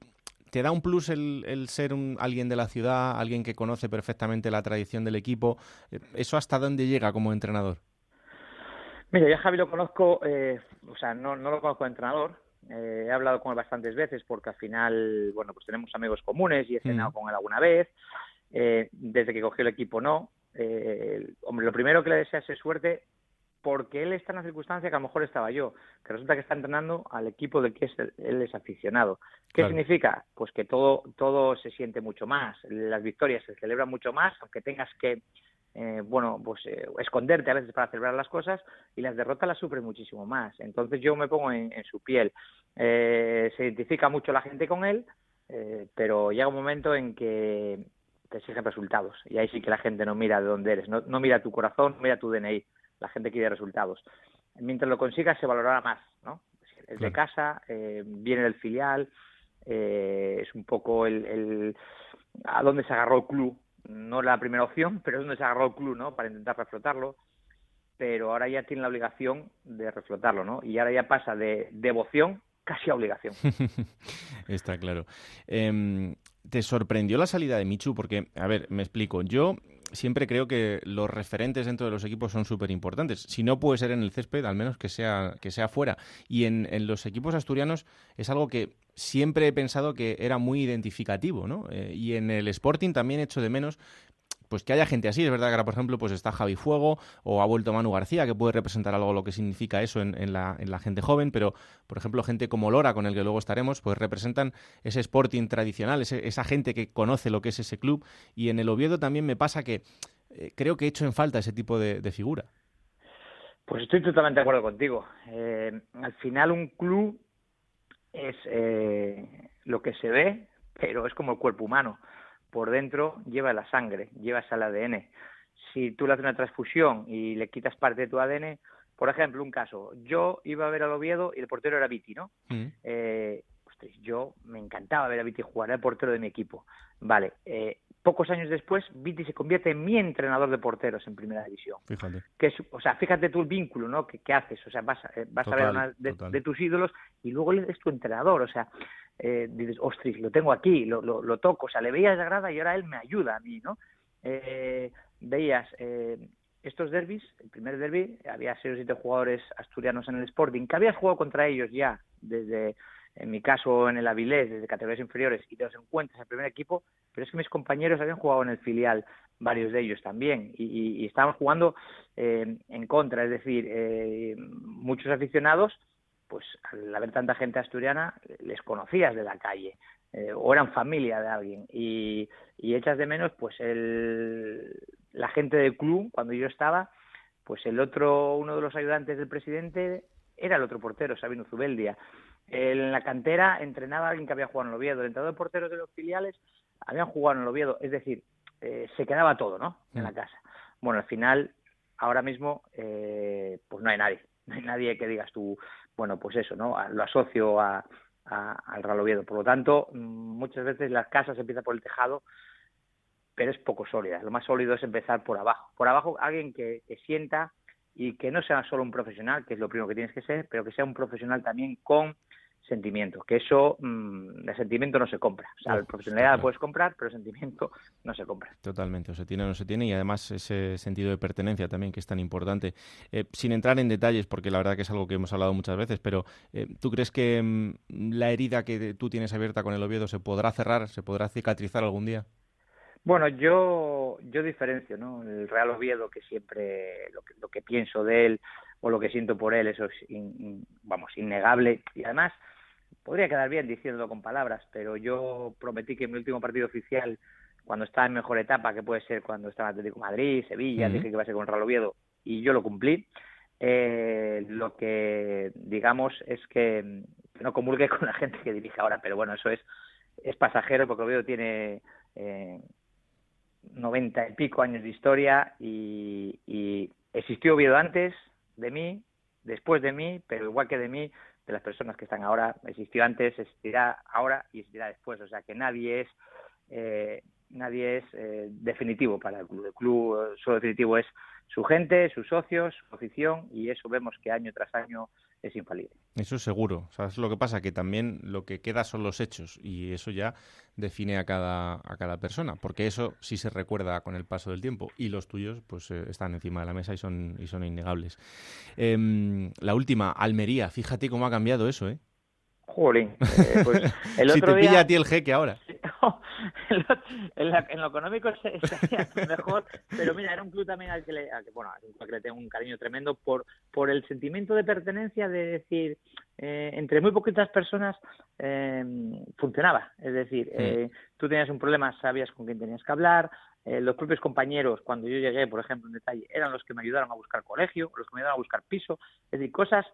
¿Te da un plus el, ser un, alguien de la ciudad, alguien que conoce perfectamente la tradición del equipo? ¿Eso hasta dónde llega como entrenador? Mira, yo a Javi lo conozco, o sea, no, no lo conozco como entrenador, he hablado con él bastantes veces porque al final, bueno, pues tenemos amigos comunes y he cenado mm. con él alguna vez. desde que cogió el equipo no eh, hombre, lo primero que le desea es suerte porque él está en la circunstancia que a lo mejor estaba yo, que resulta que está entrenando al equipo del que es, él es aficionado. ¿Qué significa? Pues que todo, todo se siente mucho más, las victorias se celebran mucho más, aunque tengas que, eh, bueno, pues eh, esconderte a veces para celebrar las cosas, y las derrotas las sufre muchísimo más. Entonces yo me pongo en, su piel. Eh, se identifica mucho la gente con él, pero llega un momento en que te exigen resultados. Y ahí sí que la gente no mira de dónde eres, no, no mira tu corazón, no mira tu DNI. La gente quiere resultados. Mientras lo consigas, se valorará más, ¿no? Es de casa, eh, viene del filial, eh, es un poco el, el, a dónde se agarró el club. No la primera opción, pero es donde se agarró el club, ¿no? Para intentar reflotarlo. Pero ahora ya tiene la obligación de reflotarlo, ¿no? Y ahora ya pasa de devoción casi a obligación. (laughs) Está claro. Em, ¿Te sorprendió la salida de Michu? Porque, a ver, me explico. Yo siempre creo que los referentes dentro de los equipos son súper importantes. Si no puede ser en el césped, al menos que sea, que sea fuera. Y en, en, los equipos asturianos es algo que siempre he pensado que era muy identificativo, ¿no? Eh, y en el Sporting también echo de menos pues que haya gente así. Es verdad que ahora, por ejemplo, pues está Javi Fuego o ha vuelto Manu García, que puede representar algo lo que significa eso en, la, en la gente joven, pero, por ejemplo, gente como Lora, con el que luego estaremos, pues representan ese Sporting tradicional, esa gente que conoce lo que es ese club. Y en el Oviedo también me pasa que eh, creo que he hecho en falta ese tipo de, figura. Pues estoy totalmente de acuerdo contigo. Eh, al final un club es eh, lo que se ve, pero es como el cuerpo humano por dentro lleva la sangre, lleva el ADN. Si tú le haces una transfusión y le quitas parte de tu ADN, por ejemplo, un caso, yo iba a ver al Oviedo y el portero era Viti, ¿no? Mm. Eh, yo me encantaba ver a Viti jugar, era el portero de mi equipo. Vale, eh, pocos años después, Viti se convierte en mi entrenador de porteros en primera división. Fíjate. Que o sea, fíjate tú el vínculo, ¿no? Que, haces, o sea, vas, a, eh, vas a ver a una de, tus ídolos y luego le es tu entrenador, o sea, eh, dices, ostras, lo tengo aquí, lo, lo, toco, o sea, le veías la grada y ahora él me ayuda a mí, ¿no? Eh, veías eh, estos derbis, el primer derby, había seis o siete jugadores asturianos en el Sporting, que habías jugado contra ellos ya, desde, en mi caso, en el Avilés, desde categorías inferiores, y te los encuentras el primer equipo, pero es que mis compañeros habían jugado en el filial, varios de ellos también, y, y, estaban jugando en contra, es decir, muchos aficionados pues al haber tanta gente asturiana, les conocías de la calle eh, o eran familia de alguien y, y echas de menos pues el, la gente del club cuando yo estaba, pues el otro, uno de los ayudantes del presidente era el otro portero, Sabino Zubeldia. En la cantera entrenaba a alguien que había jugado en el Oviedo, el entrenador de porteros de los filiales habían jugado en el Oviedo, es decir, eh, se quedaba todo, ¿no? En la mm. casa. Bueno, al final ahora mismo eh, pues no hay nadie. (laughs) No hay nadie que digas tú, bueno, pues eso, ¿no? Lo asocio a, al Real Oviedo. Por lo tanto, mm, muchas veces las casas empiezan por el tejado, pero es poco sólida. Lo más sólido es empezar por abajo. Por abajo, alguien que, que sienta y que no sea solo un profesional, que es lo primero que tienes que ser, pero que sea un profesional también con sentimiento, que eso, mm, el sentimiento no se compra. O sea, la profesionalidad la puedes comprar, pero el sentimiento no se compra. Totalmente, o se tiene o no se tiene, y además ese sentido de pertenencia también que es tan importante. Eh, sin entrar en detalles, porque la verdad que es algo que hemos hablado muchas veces, pero eh, ¿tú crees que mm, la herida que tú tienes abierta con el Oviedo se podrá cerrar, se podrá cicatrizar algún día? Bueno, yo, yo diferencio, ¿no? El Real Oviedo, que siempre lo que, lo que pienso de él o lo que siento por él, eso es, vamos, innegable. Y además, podría quedar bien diciéndolo con palabras, pero yo prometí que en mi último partido oficial, cuando estaba en mejor etapa, que puede ser cuando estaba en Atlético Madrid, Sevilla, dije que iba a ser con Real Oviedo, y yo lo cumplí. Eh, lo que digamos es que, no comulgue (laughs) con la gente que dirige ahora, pero bueno, eso es, es pasajero porque Oviedo tiene eh, noventa y pico años de historia y, y existió Oviedo antes de mí, después de mí, pero igual que de mí, de las personas que están ahora, existió antes, existirá ahora y existirá después. O sea que nadie es eh, nadie es eh, definitivo para el club. El club eh, solo definitivo es su gente, sus socios, su afición y eso vemos que año tras año es infalible. Eso es seguro. ¿Sabes lo que pasa? Que también lo que queda son los hechos y eso ya define a cada, a cada persona, porque eso sí se recuerda con el paso del tiempo y los tuyos pues eh, están encima de la mesa y son, y son innegables. Em, la última, Almería. Fíjate cómo ha cambiado eso, ¿eh? Jolín. Eh, pues el (laughs) si te pilla a ti el jeque ahora. (laughs) en, lo económico sería (laughs) mejor, pero mira, era un club también al que le, bueno, que le tengo un cariño tremendo por, por el sentimiento de pertenencia, de decir, eh, entre muy poquitas personas eh, funcionaba. Es decir, eh, tú tenías un problema, sabías con quién tenías que hablar, los propios compañeros, cuando yo llegué, por ejemplo, en detalle, eran los que me ayudaron a buscar colegio, los que me ayudaron a buscar piso, es decir, cosas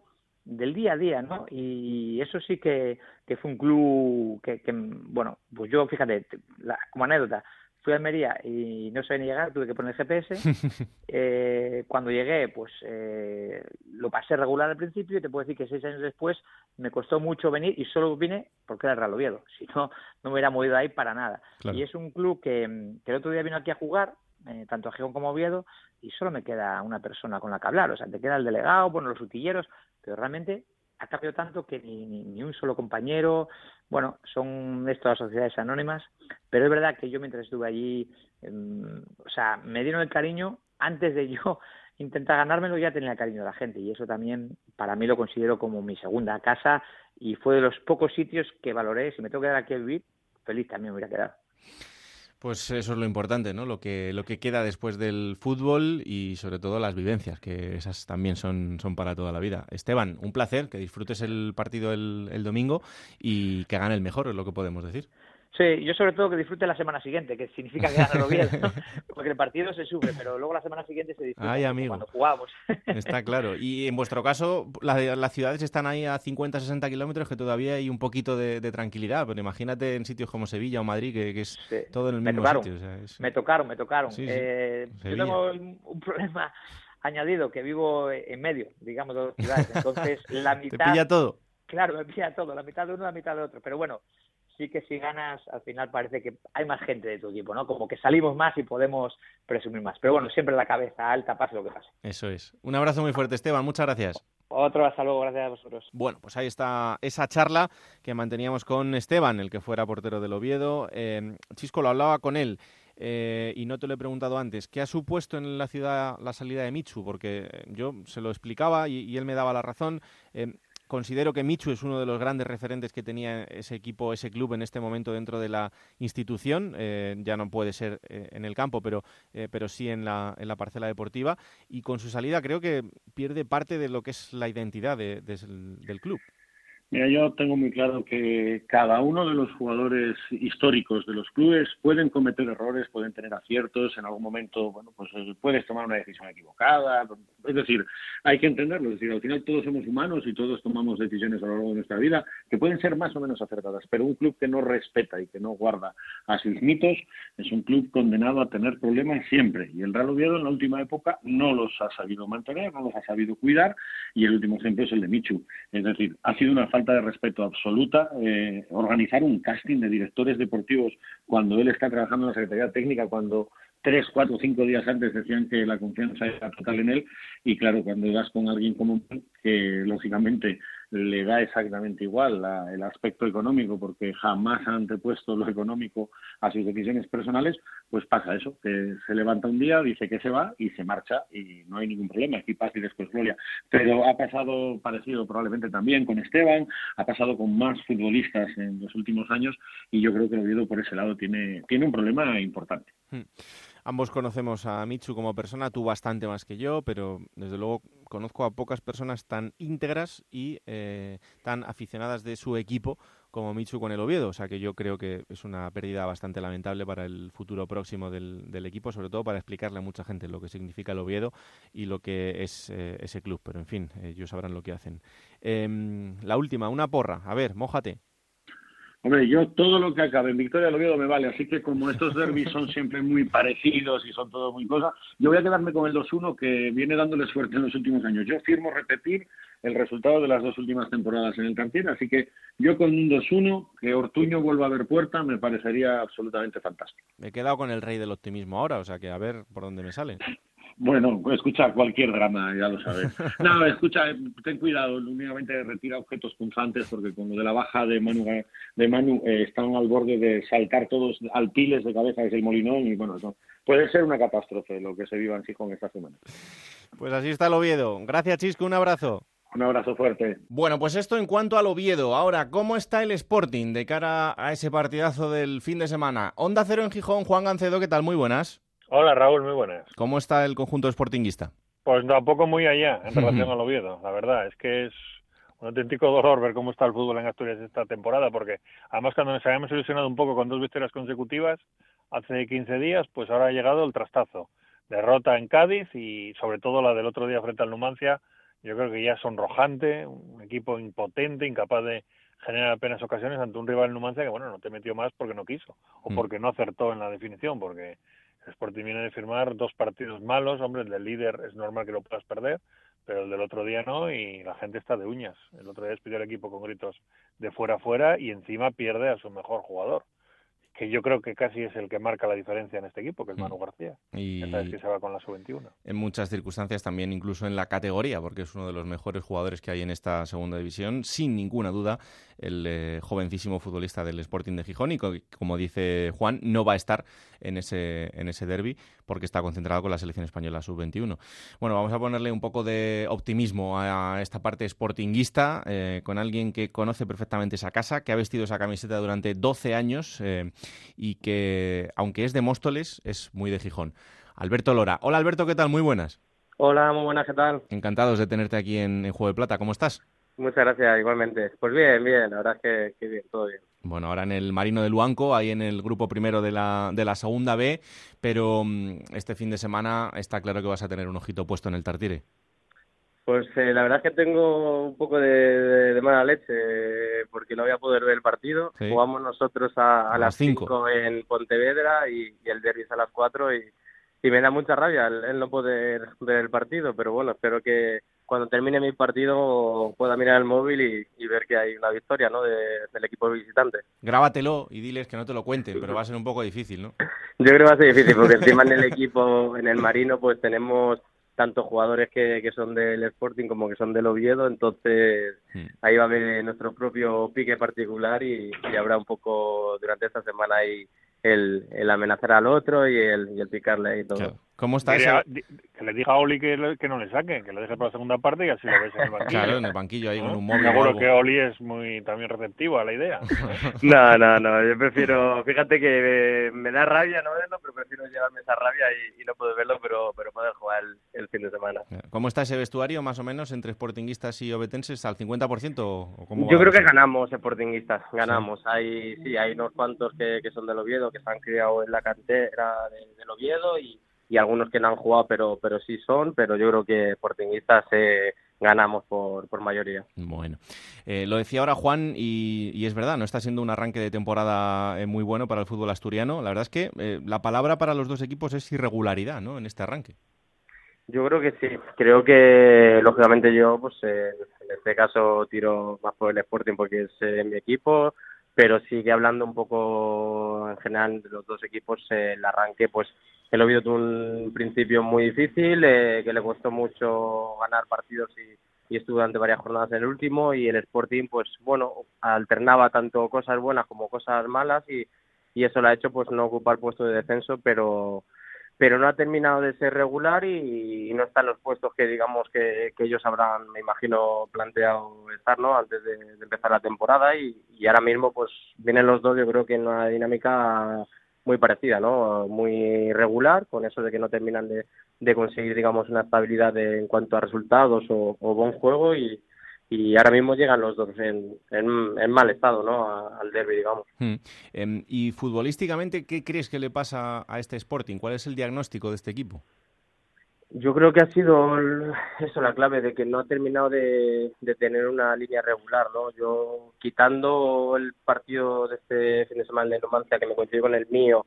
del día a día, ¿no? Y eso sí que, que fue un club que, que, bueno, pues yo, fíjate, la, como anécdota, fui a Almería y no sabía ni llegar, tuve que poner GPS. (laughs) eh, cuando llegué, pues eh, lo pasé regular al principio y te puedo decir que seis años después me costó mucho venir y solo vine porque era el Real Oviedo, (laughs) si no, no me hubiera movido ahí para nada. Y es un club que, que el otro día vino aquí a jugar, eh, tanto a Gijón como a Oviedo, y solo me queda una persona con la que hablar. O sea, te queda el delegado, bueno, los utilleros, pero realmente ha cambiado tanto que ni, ni, un solo compañero, bueno, son estas sociedades anónimas, pero es verdad que yo mientras estuve allí, em, o sea, me dieron el cariño antes de yo (laughs) intentar ganármelo, ya tenía el cariño de la gente y eso también para mí lo considero como mi segunda casa y fue de los pocos sitios que valoré, si me tengo que quedar aquí a vivir, feliz también me hubiera quedado. Pues eso es lo importante, ¿no? Lo que, lo que queda después del fútbol y sobre todo las vivencias, que esas también son, son para toda la vida. Esteban, un placer, que disfrutes el partido el, el domingo y que gane el mejor, es lo que podemos decir. Sí, yo sobre todo que disfrute la semana siguiente, que significa que gana bien, ¿no? (laughs) porque el partido se sube, pero luego la semana siguiente se disfruta Ay, amigo. cuando jugamos. (laughs) Está claro. Y en vuestro caso, las ciudades están ahí a 50, 60 kilómetros, que todavía hay un poquito de, tranquilidad, pero imagínate en sitios como Sevilla o Madrid, que, es todo en el mismo sitio. Me tocaron, me tocaron. Eh, yo tengo un, problema añadido, que vivo en medio, digamos, de dos ciudades, entonces la (laughs) mitad... ¿Te pilla todo? Claro, me pilla todo, la mitad de uno, la mitad de otro, pero bueno sí que si ganas, al final parece que hay más gente de tu equipo, ¿no? Como que salimos más y podemos presumir más. Pero bueno, siempre la cabeza alta, pase lo que pase. Eso es. Un abrazo muy fuerte, Esteban. Muchas gracias. Otro, hasta luego, gracias a vosotros. Bueno, pues ahí está esa charla que manteníamos con Esteban, el que fuera portero del Oviedo. Eh, Chisco lo hablaba con él. Eh, y no te lo he preguntado antes, ¿qué ha supuesto en la ciudad la salida de Michu? Porque yo se lo explicaba y, él me daba la razón. Eh, Considero que Michu es uno de los grandes referentes que tenía ese equipo, ese club en este momento dentro de la institución. Eh, ya no puede ser eh, en el campo, pero, eh, pero sí en la, en la parcela deportiva. Y con su salida creo que pierde parte de lo que es la identidad del club. Mira, yo tengo muy claro que cada uno de los jugadores históricos de los clubes pueden cometer errores, pueden tener aciertos, en algún momento, bueno, pues eh, puedes tomar una decisión equivocada. Es decir, hay que entenderlo. Es decir, al final todos somos humanos y todos tomamos decisiones a lo largo de nuestra vida que pueden ser más o menos acertadas, pero un club que no respeta y que no guarda a sus mitos es un club condenado a tener problemas siempre. Y el Real Oviedo en la última época no los ha sabido mantener, no los ha sabido cuidar y el último ejemplo es el de Michu. Es decir, ha sido una falta de respeto absoluta eh, organizar un casting de directores deportivos cuando él está trabajando en la Secretaría Técnica, cuando tres, cuatro, cinco días antes decían que la confianza era total en él. Y claro, cuando vas con alguien como que lógicamente le da exactamente igual el aspecto económico porque jamás ha antepuesto lo económico a sus decisiones personales, pues pasa eso, que se levanta un día, dice que se va y se marcha y no hay ningún problema, aquí y después gloria. Pero ha pasado parecido probablemente también con Esteban, ha pasado con más futbolistas en los últimos años y yo creo que el Oviedo por ese lado tiene, tiene un problema importante. Hmm. Ambos conocemos a Michu como persona, tú bastante más que yo, pero desde luego conozco a pocas personas tan íntegras y eh, tan aficionadas de su equipo como Michu con el Oviedo. O sea que yo creo que es una pérdida bastante lamentable para el futuro próximo del, equipo, sobre todo para explicarle a mucha gente lo que significa el Oviedo y lo que es eh, ese club. Pero en fin, ellos sabrán lo que hacen. Em, la última, una porra. A ver, mójate. Hombre, yo todo lo que acabe en Victoria del Oviedo me vale, así que como estos (laughs) derbis son siempre muy parecidos y son todos muy cosas, yo voy a quedarme con el 2-1 que viene dándole suerte en los últimos años. Yo firmo repetir el resultado de las dos últimas temporadas en el Cantier, así que yo con un 2-1, que Ortuño vuelva a ver puerta, me parecería absolutamente fantástico. Me he quedado con el rey del optimismo ahora, o sea que a ver por dónde me sale. Bueno, escucha cualquier drama, ya lo sabes. (laughs) No, escucha, ten cuidado, únicamente retira objetos punzantes porque con lo de la baja de Manu, de Manu eh, están al borde de saltar todos al piles de cabeza desde el molinón y bueno, puede ser una catástrofe lo que se viva en Gijón esta semana. Pues así está el Oviedo. Gracias, Chisco, un abrazo. Un abrazo fuerte. Bueno, pues esto en cuanto al Oviedo. Ahora, ¿cómo está el Sporting de cara a ese partidazo del fin de semana? Onda Cero en Gijón, Juan Gancedo, ¿qué tal? Muy buenas. Hola Raúl, muy buenas. ¿Cómo está el conjunto sportinguista? Pues tampoco muy allá en (laughs) relación al Oviedo, la verdad. Es que es un auténtico dolor ver cómo está el fútbol en Asturias esta temporada, porque además cuando nos habíamos ilusionado un poco con dos victorias consecutivas hace 15 días, pues ahora ha llegado el trastazo. Derrota en Cádiz y sobre todo la del otro día frente al Numancia, yo creo que ya es sonrojante, un equipo impotente, incapaz de generar apenas ocasiones ante un rival Numancia que, bueno, no te metió más porque no quiso o mm. porque no acertó en la definición, porque Sporting viene de firmar dos partidos malos, hombre, el del líder es normal que lo puedas perder, pero el del otro día no y la gente está de uñas. El otro día despidió el equipo con gritos de fuera a fuera y encima pierde a su mejor jugador que yo creo que casi es el que marca la diferencia en este equipo, que es Manu mm. García. Y que se va con la sub-21. En muchas circunstancias también, incluso en la categoría, porque es uno de los mejores jugadores que hay en esta segunda división, sin ninguna duda, el eh, jovencísimo futbolista del Sporting de Gijón y como dice Juan, no va a estar en ese, en ese derby porque está concentrado con la selección española sub-21. Bueno, vamos a ponerle un poco de optimismo a esta parte sportinguista eh, con alguien que conoce perfectamente esa casa, que ha vestido esa camiseta durante 12 años eh, y que, aunque es de Móstoles, es muy de Gijón. Alberto Lora. Hola Alberto, ¿qué tal? Muy buenas. Hola, muy buenas, ¿qué tal? Encantados de tenerte aquí en, Juego de Plata. ¿Cómo estás? Muchas gracias, igualmente. Pues bien, bien, la verdad es que, bien, todo bien. Bueno, ahora en el Marino de Luanco, ahí en el grupo primero de la, de la segunda B, pero mm, este fin de semana está claro que vas a tener un ojito puesto en el Tartire. Pues eh, la verdad es que tengo un poco de, mala leche porque no voy a poder ver el partido. Jugamos nosotros a, las 5 en Pontevedra y, el derby a las 4 y, me da mucha rabia el, no poder ver el partido, pero bueno, espero que cuando termine mi partido pueda mirar el móvil y, ver que hay una victoria ¿no? del equipo visitante. Grábatelo y diles que no te lo cuenten, pero va a ser un poco difícil, ¿no? (laughs) Yo creo que va a ser difícil porque encima en el equipo, en el Marino, pues tenemos tanto jugadores que, que son del Sporting como que son del Oviedo, entonces hmm. ahí va a haber nuestro propio pique particular y, habrá un poco durante esta semana ahí el, el amenazar al otro y el, y el picarle y todo. ¿Cómo está ese? Que le diga a Oli que, no le saque, que le deje para la segunda parte y así lo ves en el banquillo. Claro, en el banquillo ahí con un móvil. Seguro que Oli es muy también receptivo a la idea. (laughs) no, no, no, yo prefiero, fíjate que me, da rabia no verlo, pero prefiero llevarme esa rabia y, no poder verlo, pero, pero poder jugar el, fin de semana. ¿Cómo está ese vestuario más o menos entre sportinguistas y obetenses? ¿Al 50% o cómo Yo creo que ganamos sportinguistas, ganamos. ¿Sí? Hay, sí, hay unos cuantos que, que son del Oviedo, que se han criado en la cantera del Oviedo y y algunos que no han jugado, pero, pero sí son, pero yo creo que Sportingistas eh, ganamos por, por mayoría. Bueno, eh, lo decía ahora Juan y, es verdad, no está siendo un arranque de temporada eh, muy bueno para el fútbol asturiano. La verdad es que eh, la palabra para los dos equipos es irregularidad, ¿no? En este arranque. Yo creo que sí. Creo que, lógicamente, yo, pues en este caso tiro más por el Sporting porque es mi equipo, pero sigue hablando un poco en general de los dos equipos. el arranque, pues el Oviedo tuvo un principio muy difícil, eh, que le costó mucho ganar partidos y, estuvo durante varias jornadas en el último y el Sporting pues bueno alternaba tanto cosas buenas como cosas malas y, y eso lo ha hecho pues no ocupar puesto de descenso pero pero no ha terminado de ser regular y, no está en los puestos que digamos que, que, ellos habrán me imagino planteado estar no antes de, empezar la temporada y ahora mismo pues vienen los dos yo creo que en una dinámica muy parecida, ¿no? Muy regular, con eso de que no terminan de, de conseguir, digamos, una estabilidad en cuanto a resultados o, buen juego y, y ahora mismo llegan los dos en, en, mal estado, ¿no? al derby, digamos. Hmm. Em, y futbolísticamente, ¿qué crees que le pasa a este Sporting? ¿Cuál es el diagnóstico de este equipo? Yo creo que ha sido eso la clave de que no ha terminado de, tener una línea regular, ¿no? Yo quitando el partido de este fin de semana de Numancia que me coincidió con el mío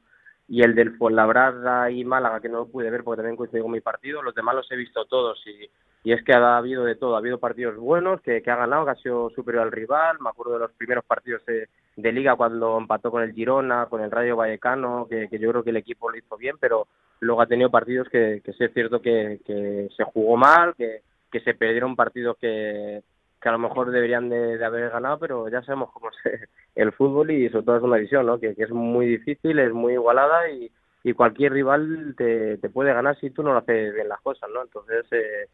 y el del Fuenlabrada y Málaga que no lo pude ver porque también coincidió con mi partido, los demás los he visto todos y, y es que ha habido de todo, ha habido partidos buenos que, que ha ganado, que ha sido superior al rival, me acuerdo de los primeros partidos de, liga cuando empató con el Girona, con el Rayo Vallecano, que, que yo creo que el equipo lo hizo bien, pero luego ha tenido partidos que, que sí es cierto que, que se jugó mal, que, que se perdieron partidos que, que a lo mejor deberían de, haber ganado, pero ya sabemos cómo es (laughs) el fútbol y sobre todo es una visión, ¿no? que, es muy difícil, es muy igualada y, cualquier rival te, puede ganar si tú no lo haces bien las cosas, ¿no? Entonces, eh,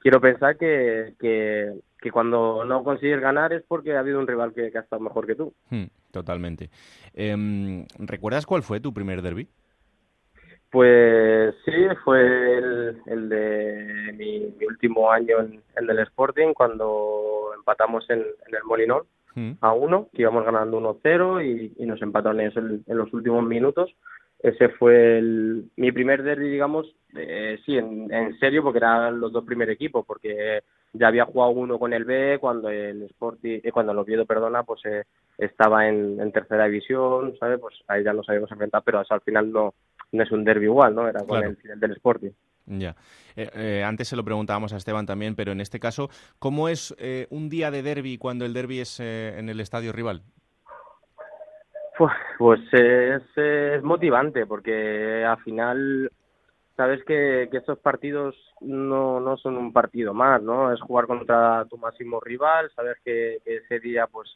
quiero pensar que, que, cuando no consigues ganar es porque ha habido un rival que, ha estado mejor que tú. Hmm, totalmente. Eh, ¿Recuerdas cuál fue tu primer derby? Pues sí, fue el, de mi, último año en, el del Sporting, cuando empatamos en, el Molinón hmm. a uno, que íbamos ganando 1-0 y, y, nos empataron eso en, los últimos minutos. Ese fue el, mi primer derby, digamos, eh, sí, en, en, serio, porque eran los dos primeros equipos, porque ya había jugado uno con el B cuando el Sporting, eh, cuando el Oviedo, perdona, pues eh, estaba en, en, tercera división, ¿sabes? Pues ahí ya nos habíamos enfrentado, pero al final no, no es un derby igual, ¿no? Era con el final del Sporting. Ya. Eh, eh, antes se lo preguntábamos a Esteban también, pero en este caso, ¿cómo es eh, un día de derby cuando el derby es en el estadio rival? Pues, pues es, motivante porque al final sabes que, que, estos partidos no, no son un partido más, ¿no? Es jugar contra tu máximo rival, sabes que, ese día, pues,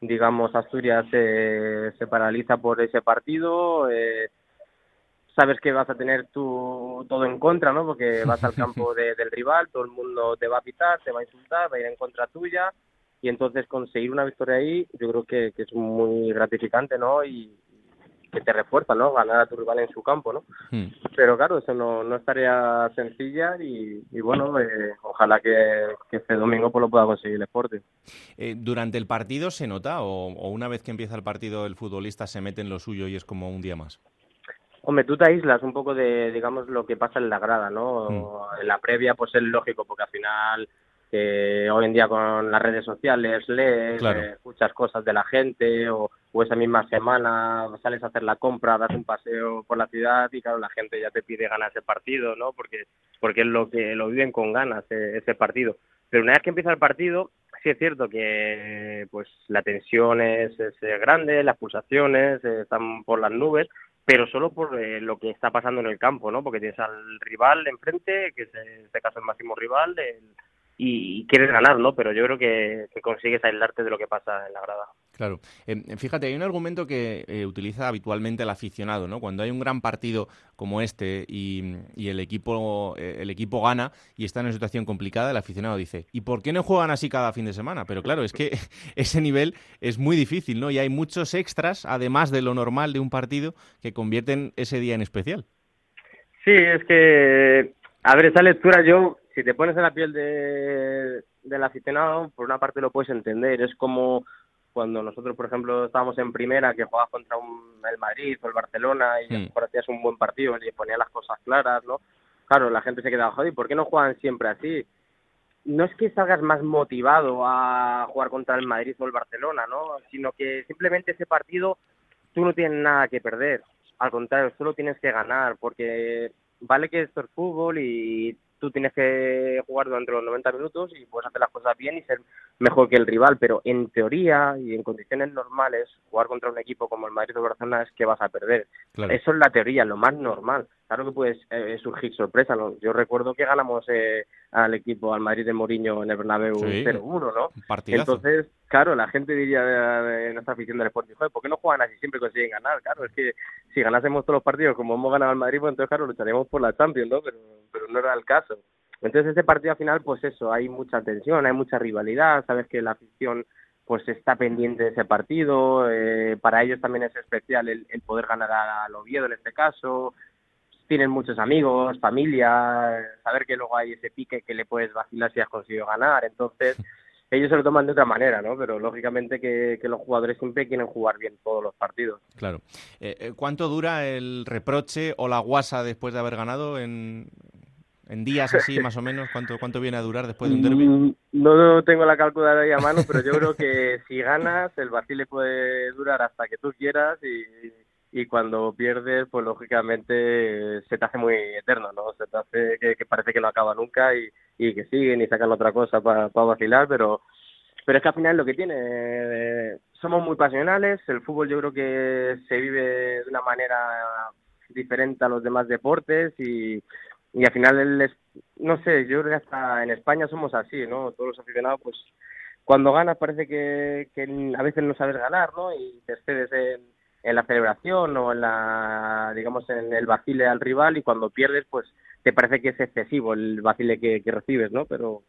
digamos, Asturias se paraliza por ese partido, eh, sabes que vas a tener tu, todo en contra, ¿no? Porque vas al (laughs) campo del rival, todo el mundo te va a pitar, te va a insultar, va a ir en contra tuya y entonces conseguir una victoria ahí yo creo que, es muy gratificante, ¿no? Y que te refuerza, ¿no? Ganar a tu rival en su campo, ¿no? Hmm. Pero claro, eso no, no estaría sencilla y, bueno, eh, ojalá que, este domingo pues, lo pueda conseguir el Sporting. Eh, ¿Durante el partido se nota o, o una vez que empieza el partido el futbolista se mete en lo suyo y es como un día más? Hombre, tú te aíslas un poco de, digamos, lo que pasa en la grada, ¿no? Mm. En la previa, pues es lógico, porque al final, eh, hoy en día con las redes sociales, lees, eh, escuchas cosas de la gente, o, esa misma semana sales a hacer la compra, das un paseo por la ciudad y, claro, la gente ya te pide ganar ese partido, ¿no? Porque, porque es lo que lo viven con ganas, eh, ese partido. Pero una vez que empieza el partido, sí es cierto que pues la tensión es, es grande, las pulsaciones están por las nubes, pero solo por eh, lo que está pasando en el campo, ¿no? Porque tienes al rival enfrente, que es en este caso el máximo rival, y, quieres ganar, ¿no? Pero yo creo que, que consigues aislarte de lo que pasa en la grada. Claro. Eh, fíjate, hay un argumento que eh, utiliza habitualmente el aficionado, ¿no? Cuando hay un gran partido como este y, el equipo eh, el equipo gana y está en una situación complicada, el aficionado dice, ¿y por qué no juegan así cada fin de semana? Pero claro, es que (laughs) ese nivel es muy difícil, ¿no? Y hay muchos extras, además de lo normal de un partido, que convierten ese día en especial. Sí, es que, a ver, esa lectura yo, si te pones en la piel de, del aficionado, por una parte lo puedes entender, es como cuando nosotros, por ejemplo, estábamos en primera, que jugabas contra un, el Madrid o el Barcelona y mm. hacías un buen partido y ponías las cosas claras, ¿no? Claro, la gente se quedaba, joder, ¿por qué no juegan siempre así? No es que salgas más motivado a jugar contra el Madrid o el Barcelona, ¿no? Sino que simplemente ese partido tú no tienes nada que perder. Al contrario, solo tienes que ganar, porque vale que esto es fútbol y tú tienes que jugar durante los 90 minutos y puedes hacer las cosas bien y ser mejor que el rival, pero en teoría y en condiciones normales, jugar contra un equipo como el Madrid o Barcelona es que vas a perder. Eso es la teoría, lo más normal. Claro que puede eh, surgir sorpresa. Yo recuerdo que ganamos eh, al equipo, al Madrid de Mourinho en el Bernabéu 0-1, ¿no? Entonces, claro, la gente diría de, nuestra afición del Sporting, joder, ¿por qué no juegan así siempre consiguen ganar? Claro, es que si ganásemos todos los partidos como hemos ganado al Madrid, pues entonces, claro, lucharíamos por la Champions, ¿no? Pero no era el caso. Entonces, ese partido al final, pues eso, hay mucha tensión, hay mucha rivalidad, sabes que la afición pues está pendiente de ese partido, eh, para ellos también es especial el, poder ganar al Oviedo en este caso, tienen muchos amigos, familia, saber que luego hay ese pique que le puedes vacilar si has conseguido ganar, entonces ellos se lo toman de otra manera, ¿no? Pero lógicamente que, los jugadores siempre quieren jugar bien todos los partidos. Claro. Eh, eh, ¿Cuánto dura el reproche o la guasa después de haber ganado en, en días así, (laughs) más o menos, ¿cuánto, cuánto viene a durar después de un derby? Mm, no, tengo la calculadora ahí a mano, pero yo creo que (laughs) si ganas, el vacile puede durar hasta que tú quieras y, y cuando pierdes, pues lógicamente se te hace muy eterno, ¿no? Se te hace que, parece que no acaba nunca y, y que siguen y sacan otra cosa para vacilar, pero pero es que al final lo que tiene, eh, somos muy pasionales, el fútbol yo creo que se vive de una manera diferente a los demás deportes y, y al final es, no sé, yo creo que hasta en España somos así, ¿no? Todos los aficionados, pues cuando ganas parece que, que a veces no sabes ganar, ¿no? Y te excedes en, en la celebración o en la, digamos, en el vacile al rival y cuando pierdes, pues te parece que es excesivo el vacile que, que recibes, ¿no? Pero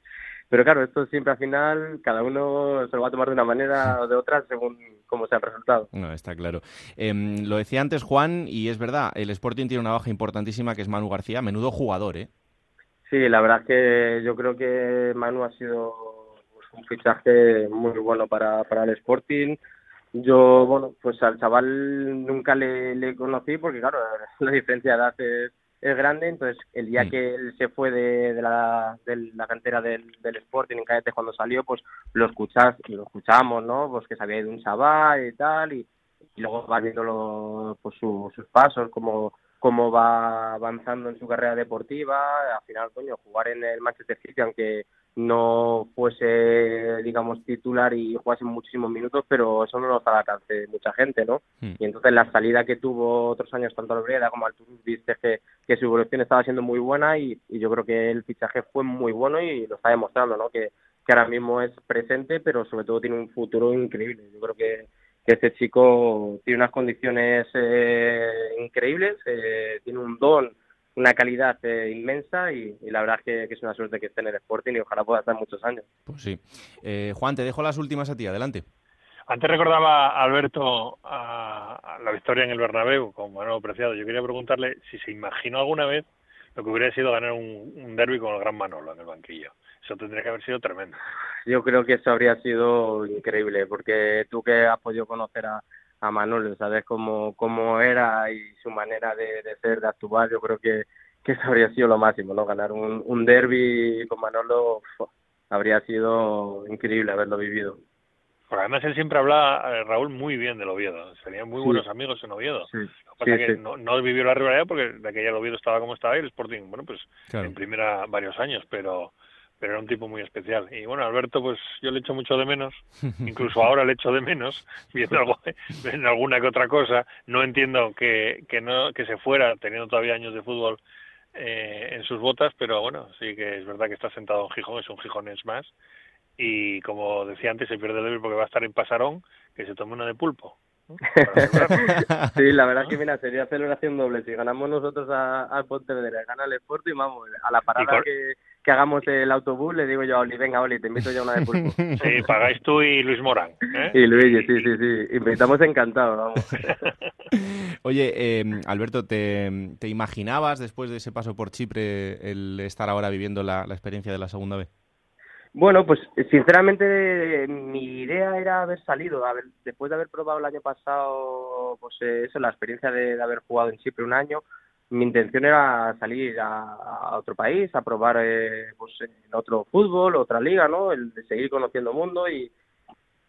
pero claro, esto siempre al final, cada uno se lo va a tomar de una manera o de otra según cómo sea el resultado. No, está claro. Em, lo decía antes Juan, y es verdad, el Sporting tiene una baja importantísima que es Manu García, menudo jugador, ¿eh? Sí, la verdad es que yo creo que Manu ha sido pues, un fichaje muy bueno para, para el Sporting. Yo, bueno, pues al chaval nunca le, le conocí porque, claro, (laughs) la diferencia de edad es es grande, entonces el día mm. que él se fue de, la, de la cantera del, del Sporting en Cadete cuando salió, pues lo escuchas, lo escuchamos, ¿no? Pues que se había ido un chaval y tal, y, luego va viendo pues, sus pasos, como cómo va avanzando en su carrera deportiva, al final, coño, jugar en el Manchester City, aunque no fuese, digamos, titular y jugase muchísimos minutos, pero eso no lo está al alcance de mucha gente, ¿no? Hmm. Y entonces la salida que tuvo otros años tanto al Breda como al Toulouse, viste que, que, su evolución estaba siendo muy buena y, yo creo que el fichaje fue muy bueno y lo está demostrando, ¿no? Que, que ahora mismo es presente, pero sobre todo tiene un futuro increíble. Yo creo que, que este chico tiene unas condiciones eh, increíbles, eh, tiene un don una calidad eh, inmensa y, la verdad es que, es una suerte que esté en el Sporting y ojalá pueda estar muchos años. Pues sí. Eh, Juan, te dejo las últimas a ti, adelante. Antes recordaba Alberto a, la victoria en el Bernabéu con Manuel Preciado. Yo quería preguntarle si se imaginó alguna vez lo que hubiera sido ganar un, un derby con el gran Manolo en el banquillo. Eso tendría que haber sido tremendo. Yo creo que eso habría sido increíble, porque tú que has podido conocer a, a Manolo, sabes cómo, cómo era y su manera de, ser, de actuar, yo creo que, que eso habría sido lo máximo, ¿no? Ganar un, un derby con Manolo habría sido increíble haberlo vivido. Porque además él siempre habla, eh, Raúl, muy bien del Oviedo. Serían muy buenos amigos en Oviedo. Lo que pasa es que no, no, vivió la rivalidad porque de aquella el Oviedo estaba como estaba y el Sporting, bueno, pues en primera varios años, pero pero era un tipo muy especial. Y bueno, Alberto, pues yo le echo mucho de menos, (laughs) incluso ahora le echo de menos, (laughs) viendo algo, alguna que otra cosa. No entiendo que, que, no, que se fuera, teniendo todavía años de fútbol, eh, en sus botas, pero bueno, sí que es verdad que está sentado en Gijón, es un gijones más. Y como decía antes, se pierde el débil porque va a estar en Pasarón, que se tome una de pulpo. (laughs) sí, la verdad es que mira, sería celebración doble. Si ganamos nosotros al Pontevedra, gana el Sport y vamos, a la parada que, que, hagamos el autobús, le digo yo a Oli, venga Oli, te invito ya una de pulpo. (laughs) Sí, pagáis tú y Luis Morán. ¿eh? Y Luis, sí, sí, sí, invitamos encantados, vamos. (laughs) Oye, eh, Alberto, ¿te, ¿te, imaginabas después de ese paso por Chipre el estar ahora viviendo la, la experiencia de la segunda vez? Bueno, pues sinceramente mi idea era haber salido, después de haber probado el año pasado, pues eso, la experiencia de, haber jugado en Chipre un año, mi intención era salir a, otro país, a probar eh, pues en otro fútbol, otra liga, ¿no? El de seguir conociendo mundo y